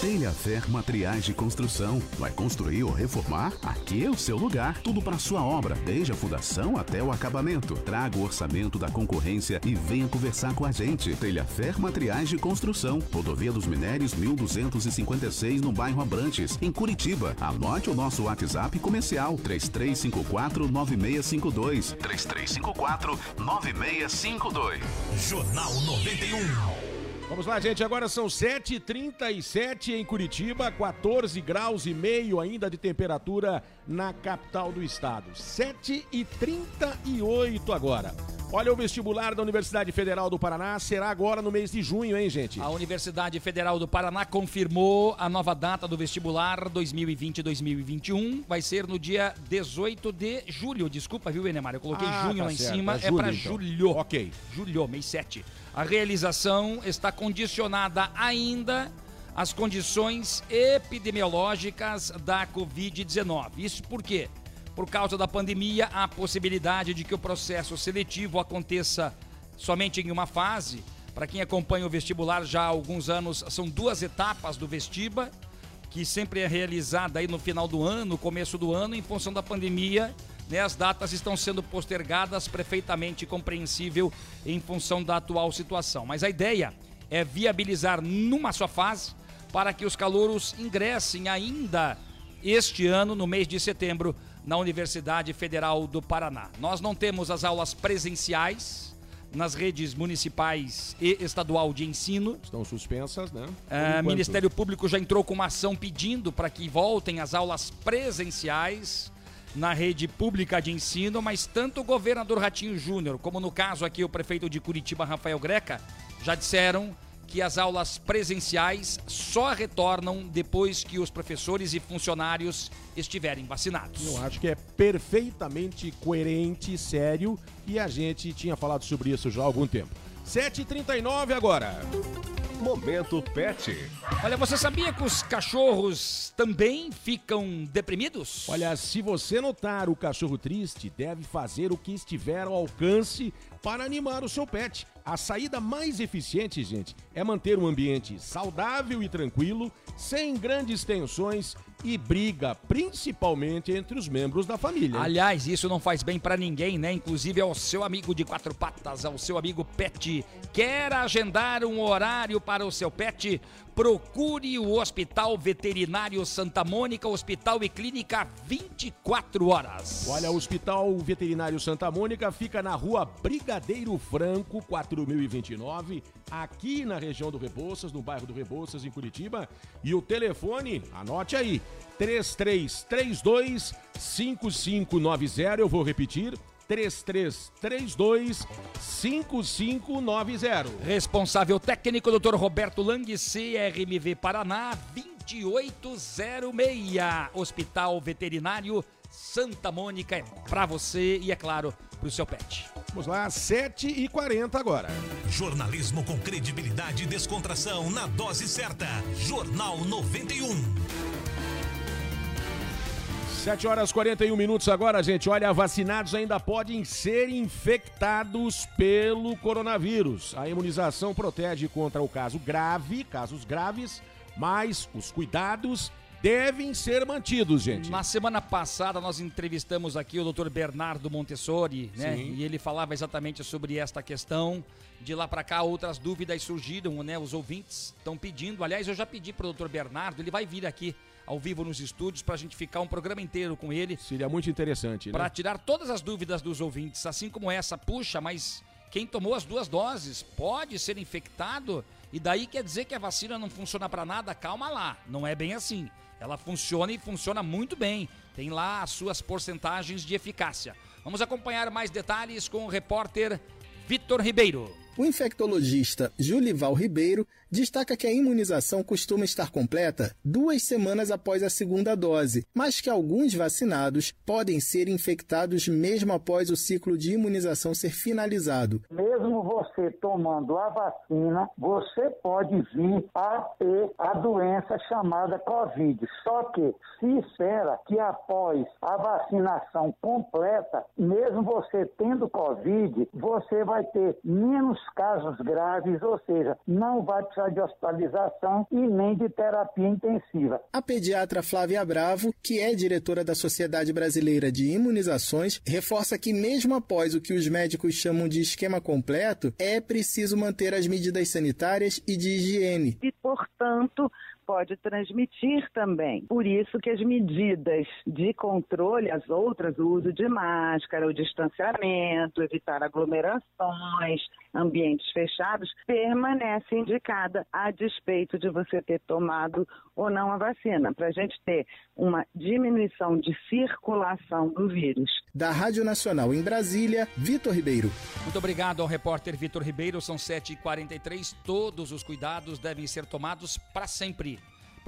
Telhafer Materiais de Construção. Vai construir ou reformar? Aqui é o seu lugar. Tudo para sua obra, desde a fundação até o acabamento. Traga o orçamento da concorrência e venha conversar com a gente. Telhafer Materiais de Construção. Rodovia dos Minérios 1256 no bairro Abrantes, em Curitiba. Anote o nosso WhatsApp comercial 3354 9652. 3354 9652. Jornal 91. Vamos lá, gente. Agora são 7h37 em Curitiba, 14 graus e meio ainda de temperatura na capital do estado. 7h38 agora. Olha, o vestibular da Universidade Federal do Paraná será agora no mês de junho, hein, gente? A Universidade Federal do Paraná confirmou a nova data do vestibular 2020-2021. Vai ser no dia 18 de julho. Desculpa, viu, Enemar? Eu coloquei Ah, junho tá lá em certo. cima. É É, para então. julho. Ok. Julho, mês 7. A realização está condicionada ainda às condições epidemiológicas da Covid-19. Isso por quê? Por causa da pandemia, há a possibilidade de que o processo seletivo aconteça somente em uma fase. Para quem acompanha o vestibular já há alguns anos, são duas etapas do vestiba, que sempre é realizada aí no final do ano, começo do ano, em função da pandemia. Né, as datas estão sendo postergadas, perfeitamente compreensível em função da atual situação. Mas a ideia é viabilizar numa só fase para que os calouros ingressem ainda este ano, no mês de setembro, na Universidade Federal do Paraná. Nós não temos as aulas presenciais nas redes municipais e estadual de ensino. Estão suspensas, né? Ah, enquanto. Ministério Público já entrou com uma ação pedindo para que voltem as aulas presenciais na rede pública de ensino, mas tanto o governador Ratinho Júnior, como no caso aqui o prefeito de Curitiba, Rafael Greca, já disseram que as aulas presenciais só retornam depois que os professores e funcionários estiverem vacinados. Eu acho que é perfeitamente coerente, sério, e a gente tinha falado sobre isso já há algum tempo. 7h39 agora. Momento Pet. Olha, você sabia que os cachorros também ficam deprimidos? Olha, se você notar o cachorro triste, deve fazer o que estiver ao alcance para animar o seu pet. A saída mais eficiente, gente, é manter um ambiente saudável e tranquilo, sem grandes tensões e briga, principalmente entre os membros da família. Aliás, isso não faz bem pra ninguém, né? Inclusive ao seu amigo de quatro patas, ao seu amigo pet. Quer agendar um horário para o seu pet? Procure o Hospital Veterinário Santa Mônica, Hospital e Clínica 24 horas. Olha, o Hospital Veterinário Santa Mônica fica na rua Brigadeiro Franco, 4029, aqui na região do Rebouças, no bairro do Rebouças, em Curitiba. E o telefone, anote aí, 3332 5590. Eu vou repetir. 3332 5590. Responsável técnico, Dr. Roberto Lang, CRMV Paraná, 2806. Hospital Veterinário Santa Mônica é pra você e, é claro, pro seu pet. Vamos lá, 7h40 agora. Jornalismo com credibilidade e descontração na dose certa. Jornal 91. 7 horas 41 minutos agora, gente. Olha, vacinados ainda podem ser infectados pelo coronavírus. A imunização protege contra o caso grave, casos graves, mas os cuidados devem ser mantidos, gente. Na semana passada nós entrevistamos aqui o Dr. Bernardo Montessori, né? Sim. E ele falava exatamente sobre esta questão. De lá para cá outras dúvidas surgiram, né? Os ouvintes estão pedindo. Aliás, eu já pedi pro Dr. Bernardo, ele vai vir aqui ao vivo nos estúdios pra gente ficar um programa inteiro com ele. Seria muito interessante, né? Para tirar todas as dúvidas dos ouvintes, assim como essa, puxa, mas quem tomou as duas doses pode ser infectado e daí quer dizer que a vacina não funciona para nada? Calma lá, não é bem assim. Ela funciona e funciona muito bem. Tem lá as suas porcentagens de eficácia. Vamos acompanhar mais detalhes com o repórter Vitor Ribeiro. O infectologista Julival Ribeiro destaca que a imunização costuma estar completa duas semanas após a segunda dose, mas que alguns vacinados podem ser infectados mesmo após o ciclo de imunização ser finalizado. Mesmo você tomando a vacina, você pode vir a ter a doença chamada Covid. Só que se espera que após a vacinação completa, mesmo você tendo Covid, você vai ter menos casos graves, ou seja, não vai precisar de hospitalização e nem de terapia intensiva. A pediatra Flávia Bravo, que é diretora da Sociedade Brasileira de Imunizações, reforça que mesmo após o que os médicos chamam de esquema completo, é preciso manter as medidas sanitárias e de higiene. E, portanto, pode transmitir também. Por isso que as medidas de controle, as outras, o uso de máscara, o distanciamento, evitar aglomerações, ambientes fechados, permanece indicada a despeito de você ter tomado ou não a vacina, para a gente ter uma diminuição de circulação do vírus. Da Rádio Nacional em Brasília, Vitor Ribeiro. Muito obrigado ao repórter Vitor Ribeiro. São 7h43. Todos os cuidados devem ser tomados para sempre.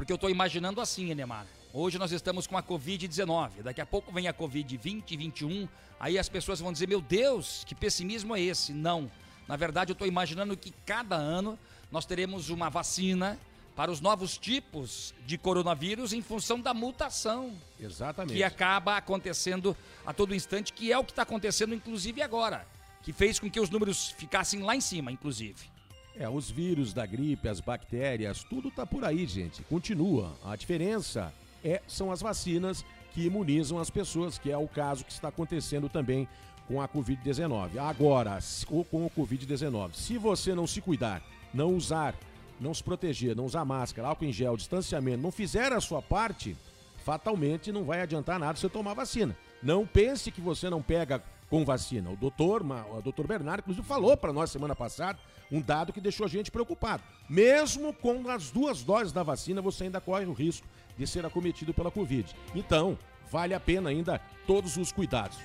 Porque eu estou imaginando assim, Enemar. Hoje nós estamos com a Covid-19. Daqui a pouco vem a Covid-20 e 21. Aí as pessoas vão dizer: Meu Deus, que pessimismo é esse? Não. Na verdade, eu estou imaginando que cada ano nós teremos uma vacina para os novos tipos de coronavírus em função da mutação. Exatamente. Que acaba acontecendo a todo instante, que é o que está acontecendo, inclusive agora. Que fez com que os números ficassem lá em cima, inclusive. É, os vírus da gripe, as bactérias, tudo tá por aí, gente. Continua. A diferença é são as vacinas que imunizam as pessoas, que é o caso que está acontecendo também com a Covid-19. Agora, ou com o Covid-19, se você não se cuidar, não usar, não se proteger, não usar máscara, álcool em gel, distanciamento, não fizer a sua parte, fatalmente não vai adiantar nada você tomar vacina. Não pense que você não pega com vacina. O doutor, o doutor Bernardo, inclusive, falou para nós semana passada um dado que deixou a gente preocupado. Mesmo com as duas doses da vacina, você ainda corre o risco de ser acometido pela Covid. Então, vale a pena ainda todos os cuidados.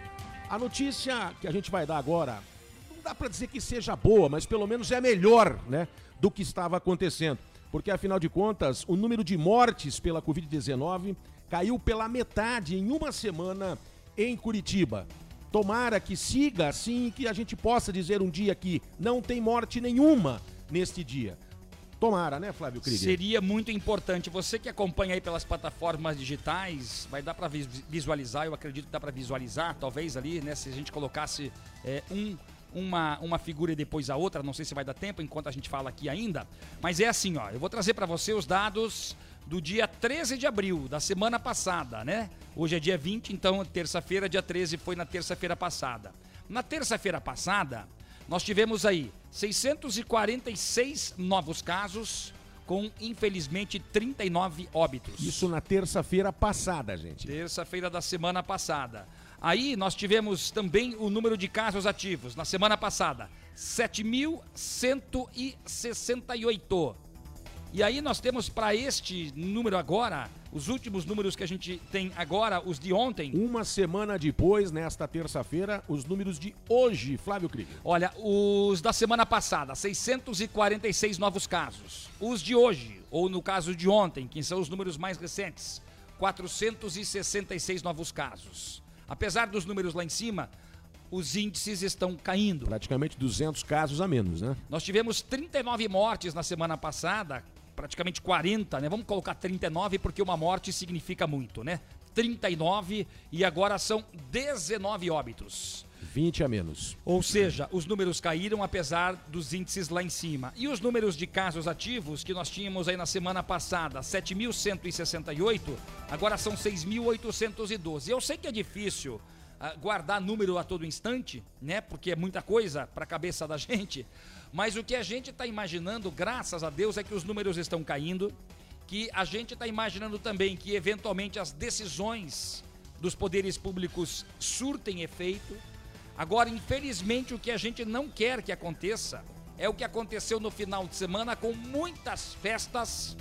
A notícia que a gente vai dar agora, não dá para dizer que seja boa, mas pelo menos é melhor, né, do que estava acontecendo. Porque afinal de contas, o número de mortes pela Covid-19 caiu pela metade em uma semana em Curitiba. Tomara que siga assim que a gente possa dizer um dia que não tem morte nenhuma neste dia. Tomara, né, Flávio Krieger? Seria muito importante. Você que acompanha aí pelas plataformas digitais, vai dar para visualizar, eu acredito que dá para visualizar, talvez ali, né, se a gente colocasse é, um uma, uma figura e depois a outra, não sei se vai dar tempo enquanto a gente fala aqui ainda, mas é assim, ó, eu vou trazer para você os dados do dia 13 de abril, da semana passada, né? Hoje é dia 20, então terça-feira, dia 13 foi na terça-feira passada. Na terça-feira passada, nós tivemos aí 646 novos casos, com infelizmente 39 óbitos. Isso na terça-feira passada, gente. Terça-feira da semana passada. Aí nós tivemos também o número de casos ativos na semana passada, 7.168. E aí nós temos para este número agora, os últimos números que a gente tem agora, os de ontem. Uma semana depois, nesta terça-feira, os números de hoje, Flávio Krieger. Olha, os da semana passada, 646 novos casos. Os de hoje, ou no caso de ontem, que são os números mais recentes, 466 novos casos. Apesar dos números lá em cima, os índices estão caindo. Praticamente 200 casos a menos, né? Nós tivemos 39 mortes na semana passada, praticamente 40, né? Vamos colocar 39 porque uma morte significa muito, né? 39 e agora são 19 óbitos. 20 a menos. Ou seja, os números caíram apesar dos índices lá em cima. E os números de casos ativos que nós tínhamos aí na semana passada, 7.168, agora são 6.812. Eu sei que é difícil uh, guardar número a todo instante, né? Porque é muita coisa para a cabeça da gente. Mas o que a gente está imaginando, graças a Deus, é que os números estão caindo, que a gente está imaginando também que eventualmente as decisões dos poderes públicos surtem efeito. Agora, infelizmente, o que a gente não quer que aconteça é o que aconteceu no final de semana com muitas festas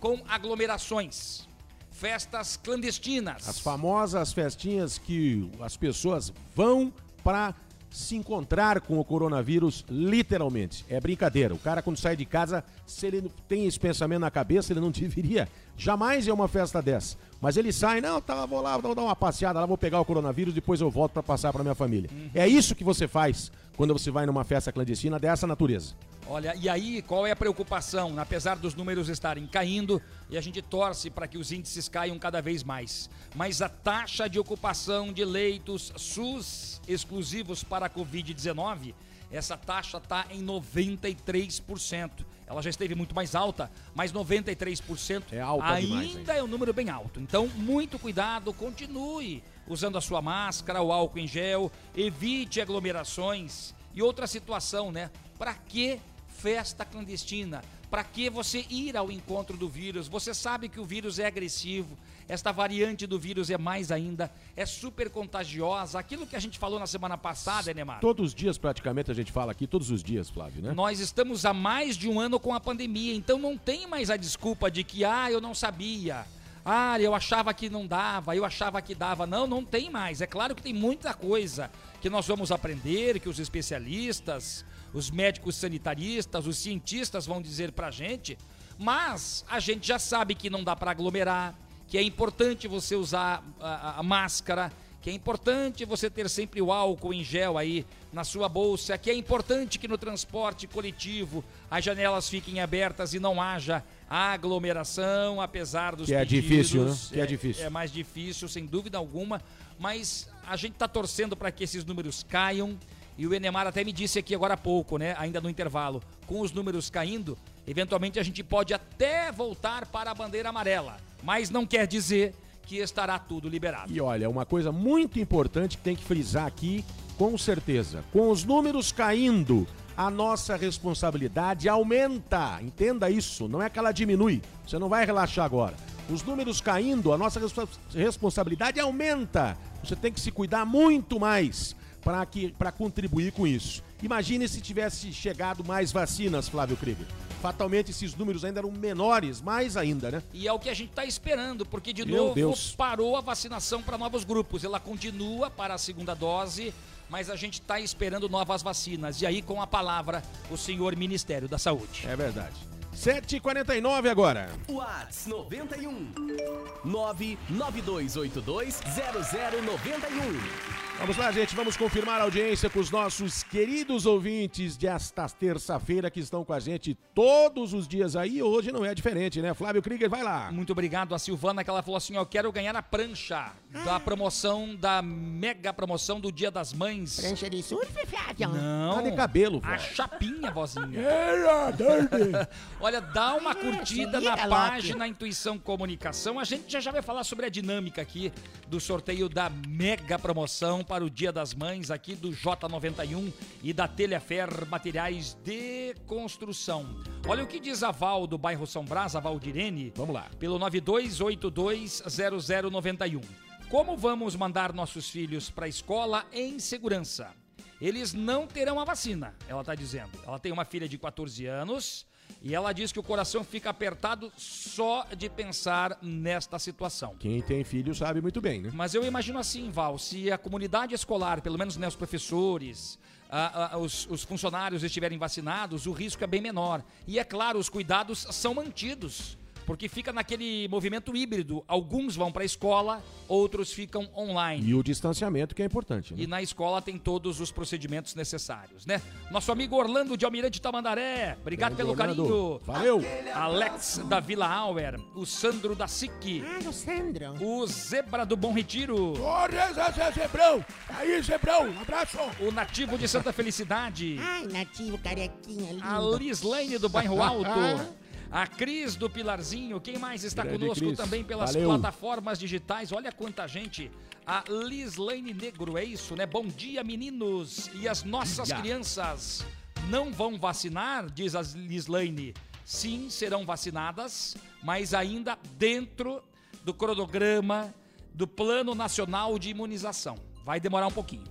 com aglomerações. Festas clandestinas. As famosas festinhas que as pessoas vão para se encontrar com o coronavírus, literalmente. É brincadeira. O cara, quando sai de casa, se ele tem esse pensamento na cabeça, ele não deveria jamais ir a uma festa dessa. Mas ele sai, não, tá, vou lá, vou dar uma passeada lá, vou pegar o coronavírus, depois eu volto para passar para minha família. Uhum. É isso que você faz quando você vai numa festa clandestina dessa natureza. Olha, e aí qual é a preocupação? Apesar dos números estarem caindo, e a gente torce para que os índices caiam cada vez mais, mas a taxa de ocupação de leitos SUS exclusivos para a Covid-19, essa taxa está em 93%. Ela já esteve muito mais alta, mas 93% é alta ainda demais, é um número bem alto. Então, muito cuidado, continue usando a sua máscara, o álcool em gel, evite aglomerações e outra situação, né? Para que festa clandestina. Para que você ir ao encontro do vírus? Você sabe que o vírus é agressivo, esta variante do vírus é mais ainda, é super contagiosa. Aquilo que a gente falou na semana passada, Enemar. Todos os dias, praticamente, a gente fala aqui, todos os dias, Flávio, né? Nós estamos há mais de um ano com a pandemia, então não tem mais a desculpa de que, ah, eu não sabia. Ah, eu achava que não dava, eu achava que dava. Não, não tem mais. É claro que tem muita coisa que nós vamos aprender, que os especialistas, os médicos sanitaristas, os cientistas vão dizer pra gente, mas a gente já sabe que não dá para aglomerar, que é importante você usar a, a, máscara, que é importante você ter sempre o álcool em gel aí na sua bolsa, que é importante que no transporte coletivo as janelas fiquem abertas e não haja aglomeração, apesar dos que é pedidos, difícil, né? Que é, é difícil. É mais difícil, sem dúvida alguma, mas a gente está torcendo para que esses números caiam. E o Enemar até me disse aqui agora há pouco, né? Ainda no intervalo, com os números caindo, eventualmente a gente pode até voltar para a bandeira amarela. Mas não quer dizer que estará tudo liberado. E olha, uma coisa muito importante que tem que frisar aqui, com certeza. Com os números caindo, a nossa responsabilidade aumenta. Entenda isso, não é que ela diminui. Você não vai relaxar agora. Os números caindo, a nossa responsabilidade aumenta. Você tem que se cuidar muito mais para contribuir com isso. Imagine se tivesse chegado mais vacinas, Flávio Krieger. Fatalmente esses números ainda eram menores, mais ainda, né? E é o que a gente está esperando, porque de Meu novo Deus. parou a vacinação para novos grupos. Ela continua para a segunda dose, mas a gente está esperando novas vacinas. E aí, com a palavra, o senhor Ministério da Saúde. É verdade. 7h49 agora. Whats 91 992820091 Vamos lá, gente, vamos confirmar a audiência com os nossos queridos ouvintes desta terça-feira que estão com a gente todos os dias aí. Hoje não é diferente, né? Flávio Krieger, vai lá. Muito obrigado a Silvana, que ela falou assim: ó, quero ganhar a prancha da promoção, da mega promoção do Dia das Mães. Prancha de surf, Flávio? Não. Tá de cabelo, A vó. chapinha, vozinha. Olha, dá uma curtida na página Intuição Comunicação. A gente já já vai falar sobre a dinâmica aqui do sorteio da mega promoção para o Dia das Mães aqui do J91 e da Telefer Materiais de Construção. Olha o que diz a Val do bairro São Brás, a Valdirene. Vamos lá. Pelo 92820091. Como vamos mandar nossos filhos para a escola em segurança? Eles não terão a vacina, ela está dizendo. Ela tem uma filha de 14 anos e ela diz que o coração fica apertado só de pensar nesta situação. Quem tem filho sabe muito bem, né? Mas eu imagino assim, Val, se a comunidade escolar, pelo menos né, os professores, ah, ah, os, os funcionários estiverem vacinados, o risco é bem menor. E é claro, os cuidados são mantidos. Porque fica naquele movimento híbrido. Alguns vão para a escola, outros ficam online. E o distanciamento que é importante, né? E na escola tem todos os procedimentos necessários, né? Nosso amigo Orlando de Almirante Tamandaré, obrigado Grande pelo Orlando. carinho. Valeu. Alex da Vila Auer, o Sandro da SIC, Ah, o Sandro. o Zebra do Bom Retiro, Olha, Zé, Zebrão. Aí, Zebrão, um abraço. o Nativo de Santa Felicidade, Ai, nativo, carequinha, lindo. a Lislaine do Bairro Alto. A Cris do Pilarzinho, quem mais está Grande conosco Cris. também pelas Valeu. plataformas digitais? Olha quanta gente. A Lislaine Negro, é isso, né? Bom dia, meninos. E as nossas crianças não vão vacinar, diz a Lislaine. Sim, serão vacinadas, mas ainda dentro do cronograma do Plano Nacional de Imunização. Vai demorar um pouquinho.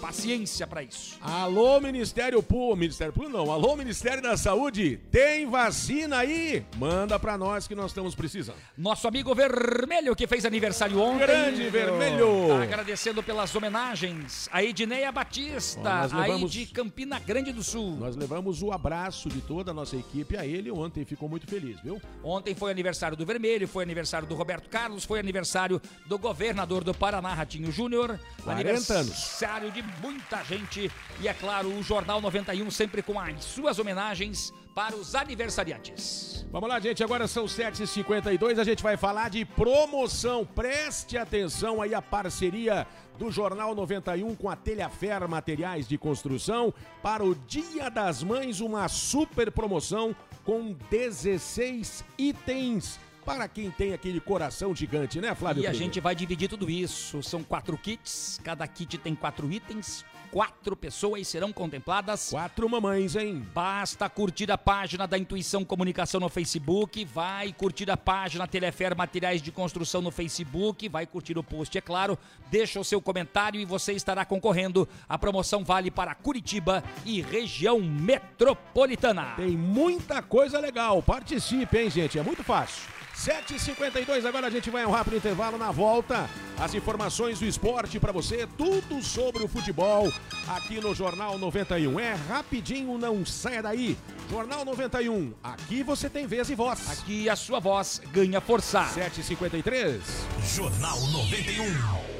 Paciência para isso. Alô, Ministério Público. Ministério Público não. Alô, Ministério da Saúde. Tem vacina aí? Manda pra nós que nós estamos precisando. Nosso amigo Vermelho, que fez aniversário ontem. Grande Vermelho. Tá agradecendo pelas homenagens. A Edneia Batista, nós aí levamos- de Campina Grande do Sul. Nós levamos o abraço de toda a nossa equipe a ele ontem ficou muito feliz, viu? Ontem foi aniversário do Vermelho, foi aniversário do Roberto Carlos, foi aniversário do governador do Paraná, Ratinho Júnior. 40 anos. Aniversário de muita gente. E é claro, o Jornal 91 sempre com as suas homenagens para os aniversariantes. Vamos lá, gente. Agora são 7h52. A gente vai falar de promoção. Preste atenção aí a parceria do Jornal 91 com a Telhafer Materiais de Construção. Para o Dia das Mães, uma super promoção com 16 itens. Para quem tem aquele coração gigante, né, Flávio? E a gente vai dividir tudo isso. São quatro kits, cada kit tem quatro itens. Quatro pessoas serão contempladas. Quatro mamães, hein? Basta curtir a página da Intuição Comunicação no Facebook, vai curtir a página Telefer Materiais de Construção no Facebook, vai curtir o post, é claro. Deixa o seu comentário e você estará concorrendo. A promoção vale para Curitiba e região metropolitana. Tem muita coisa legal. Participe, hein, gente? É muito fácil. 7h52, agora a gente vai a um rápido intervalo na volta. As informações do esporte para você, tudo sobre o futebol aqui no Jornal 91. É rapidinho, não saia daí. Jornal 91, aqui você tem vez e voz. Aqui a sua voz ganha força. 7h53. Jornal 91.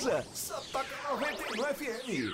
só toca 91 FM.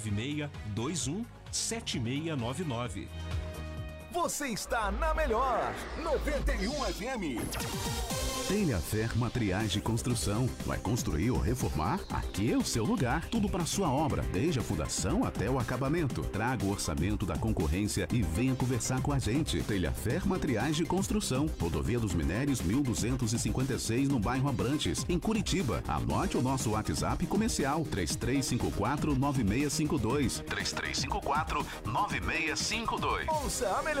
21 7699. Você está na melhor 91 FM. Telha Fer Materiais de Construção. Vai construir ou reformar? Aqui é o seu lugar. Tudo para sua obra, desde a fundação até o acabamento. Traga o orçamento da concorrência e venha conversar com a gente. Telha Fer Materiais de Construção. Rodovia dos Minérios 1256 no bairro Abrantes, em Curitiba. Anote o nosso WhatsApp comercial 3354 9652. 3354 9652. Ouça a melhor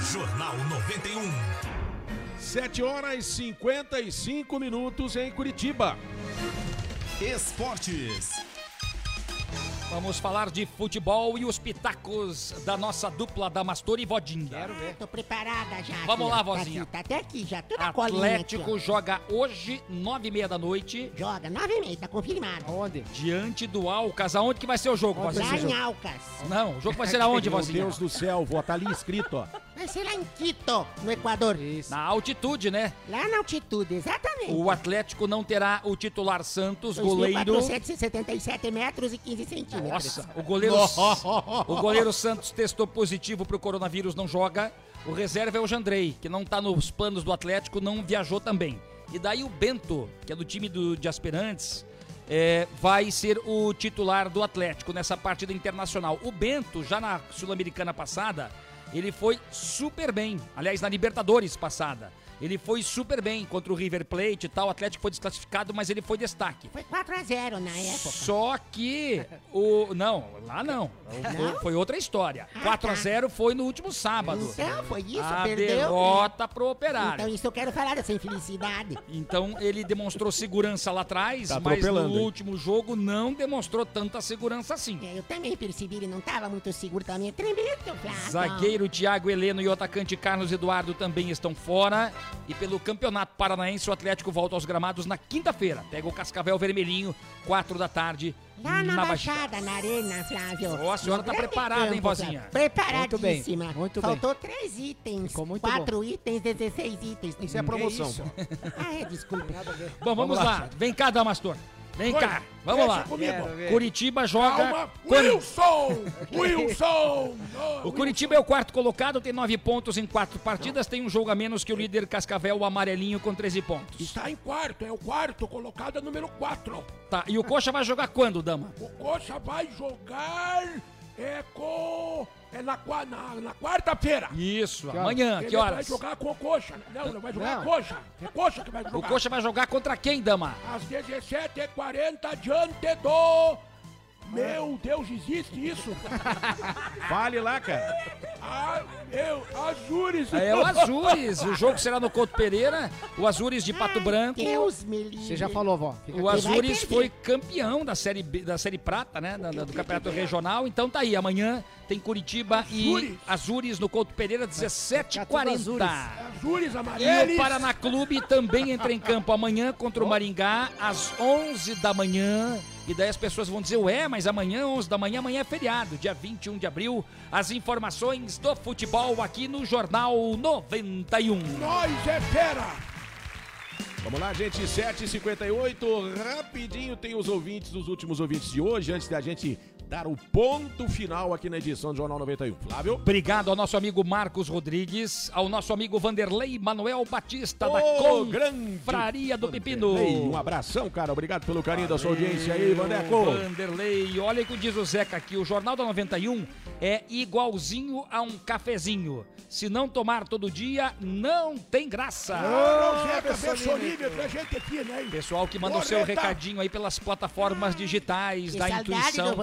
Jornal 91. 7 horas e 55 minutos em Curitiba. Esportes. Vamos falar de futebol e os pitacos da nossa dupla Damastor e Vodinha. Quero ver. Tô preparada já. Vamos aqui, lá. Tá vozinha. aqui, Tá até aqui já, aqui, Atlético joga hoje, nove e meia da noite. Joga, nove e meia, tá confirmado. Onde? Diante do Alcas. Aonde que vai ser o jogo, Lá vozinha? em Alcas. Não, o jogo vai ser aonde, Meu vozinha? Deus do céu, vó, tá ali escrito, ó. Vai ser lá em Quito, no Equador. Na altitude, né? Lá na altitude, exatamente. O Atlético não terá o titular Santos, 2.477 goleiro. metros e 15 centímetros. Nossa, o goleiro, o goleiro Santos testou positivo pro coronavírus, não joga. O reserva é o Jandrei, que não tá nos planos do Atlético, não viajou também. E daí o Bento, que é do time do, de aspirantes, é, vai ser o titular do Atlético nessa partida internacional. O Bento, já na Sul-Americana passada, ele foi super bem. Aliás, na Libertadores passada. Ele foi super bem contra o River Plate e tal. O Atlético foi desclassificado, mas ele foi destaque. Foi 4x0 na época. Só que o. Não, lá não. O- Foi outra história. 4x0 foi no último sábado. Então, foi isso, A perdeu. derrota pro operário. Então, isso eu quero falar dessa infelicidade. Então ele demonstrou segurança lá atrás, Tá mas no hein? último jogo não demonstrou tanta segurança assim. É, Eu também percebi, ele não tava muito seguro, meio tremendo, Flávio. Zagueiro Thiago Heleno e o atacante Carlos Eduardo também estão fora. E pelo Campeonato Paranaense, o Atlético volta aos gramados na quinta-feira. Pega o Cascavel Vermelhinho, 4 da tarde. Lá na, na Baixada, na Arena, Flávio. Ó, a senhora No tá preparada, hein, campo, vozinha? Flávio. Preparadíssima. Muito bem, muito bem. Faltou três itens. Ficou muito quatro itens, 16 itens. Isso é promoção. isso? ah, é, desculpa. Bom, vamos, lá. Vem cá, Damastor. Vem Oi, cá. Vamos lá. comigo. Curitiba joga. Calma, Wilson! Wilson! O Curitiba é o quarto colocado, tem nove pontos em quatro partidas, tem um jogo a menos que o líder Cascavel, o amarelinho, com 13 pontos. Está em quarto, é o quarto colocado, é número 4. Tá, e o Coxa vai jogar quando, Dama? O Coxa vai jogar é com. É na, qua- na, na quarta-feira. Isso, Que amanhã, Ele que vai horas? jogar com o Coxa. Não, não vai jogar Não. Coxa. É Coxa que vai O jogar. Coxa vai jogar contra quem, Dama? Às 17h40 diante do. Meu Deus, existe isso? Fale lá, cara. Ah, meu, Azures. É o Azures. O jogo será no Couto Pereira. O Azures de Pato Branco. Deus me livre. Você já falou, vó. Fica O. Azures foi campeão da série, B- da série Prata, né? da- da- do Campeonato Regional. Então tá aí. Amanhã tem Curitiba e Azures. Azures no Couto Pereira, 17h40. Azures E amarelos. o Paraná Clube também entra em campo amanhã contra o Maringá, às 11 da manhã. E daí as pessoas vão dizer, ué, mas amanhã, 11 da manhã, amanhã é feriado, dia 21 de abril. As informações do futebol aqui no Jornal 91. Nós é fera. Vamos lá, gente, 7h58. Rapidinho tem os ouvintes, os últimos ouvintes de hoje, antes da gente dar o ponto final aqui na edição do Jornal 91. Flávio? Obrigado ao nosso amigo Marcos Rodrigues, ao nosso amigo Vanderlei Manuel Batista da Ô, grande Confraria do Pepino. Um abração, cara. Obrigado pelo carinho da sua audiência aí, Vandeco. Vanderlei, olha o que diz o Zeca aqui. O Jornal da 91 é igualzinho a um cafezinho. Se não tomar todo dia, não tem graça. Ô, Zeca, Besso livre pra gente aqui, né? Pessoal que manda o seu recadinho aí pelas plataformas digitais Que da Intuição.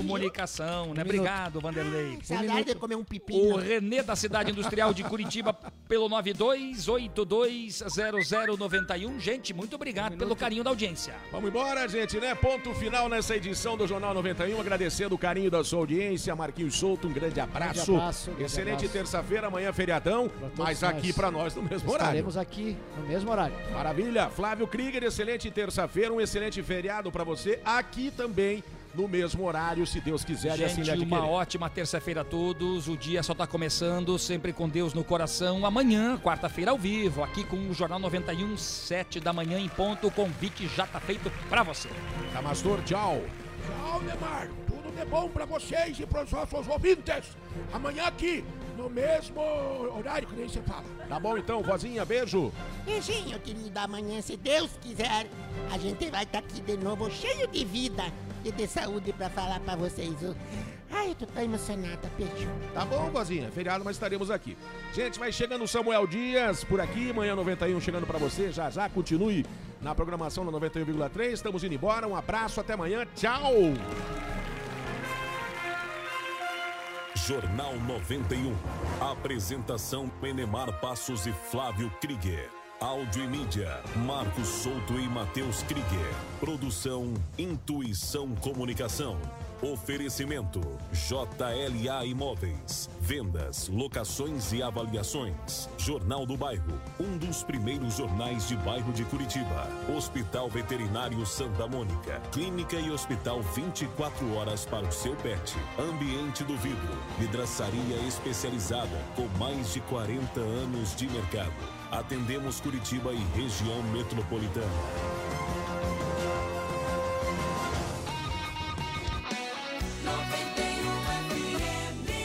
Comunicação, né? Obrigado, Vanderlei. Saudade de comer um pepino. O Renê da Cidade Industrial de Curitiba pelo 92820091. Gente, muito obrigado pelo carinho da audiência. Vamos embora, gente, né? Ponto final nessa edição do Jornal 91. Agradecendo o carinho da sua audiência. Marquinhos Souto, um grande abraço. Grande abraço, grande Excelente terça-feira, amanhã feriadão, mas aqui pra nós no mesmo horário. Estaremos aqui no mesmo horário. Maravilha. Flávio Krieger, excelente terça-feira, um excelente feriado pra você. Aqui também no mesmo horário, se Deus quiser e assim Gente, uma adquirir. ótima terça-feira a todos. O dia só tá começando, sempre com Deus no coração. Amanhã, quarta-feira, ao vivo, aqui com o Jornal 91, 7 da manhã em ponto. O convite já tá feito pra você. Damastor, tchau. Tchau, Neymar. Tudo de bom pra vocês e pros nossos ouvintes. Amanhã aqui, no mesmo horário que nem você fala. Tá bom então, vozinha, beijo. Beijinho, querido. Amanhã, se Deus quiser, a gente vai estar aqui de novo, cheio de vida e de saúde pra falar pra vocês. Ai, eu tô tão emocionada. Beijo. Tá bom, vozinha, feriado, mas estaremos aqui. Gente, vai chegando o Samuel Dias por aqui, manhã 91 chegando pra você. Já já continue na programação no 91,3. Estamos indo embora. Um abraço, até amanhã. Tchau. Jornal 91. Apresentação Penemar Passos e Flávio Krieger. Áudio e mídia, Marcos Souto e Matheus Krieger. Produção Intuição Comunicação. Oferecimento JLA Imóveis. Vendas, locações e avaliações. Jornal do Bairro, um dos primeiros jornais de bairro de Curitiba. Hospital Veterinário Santa Mônica. Clínica e hospital 24 horas para o seu pet. Ambiente do vidro. Vidraçaria especializada com mais de 40 anos de mercado. Atendemos Curitiba e região metropolitana.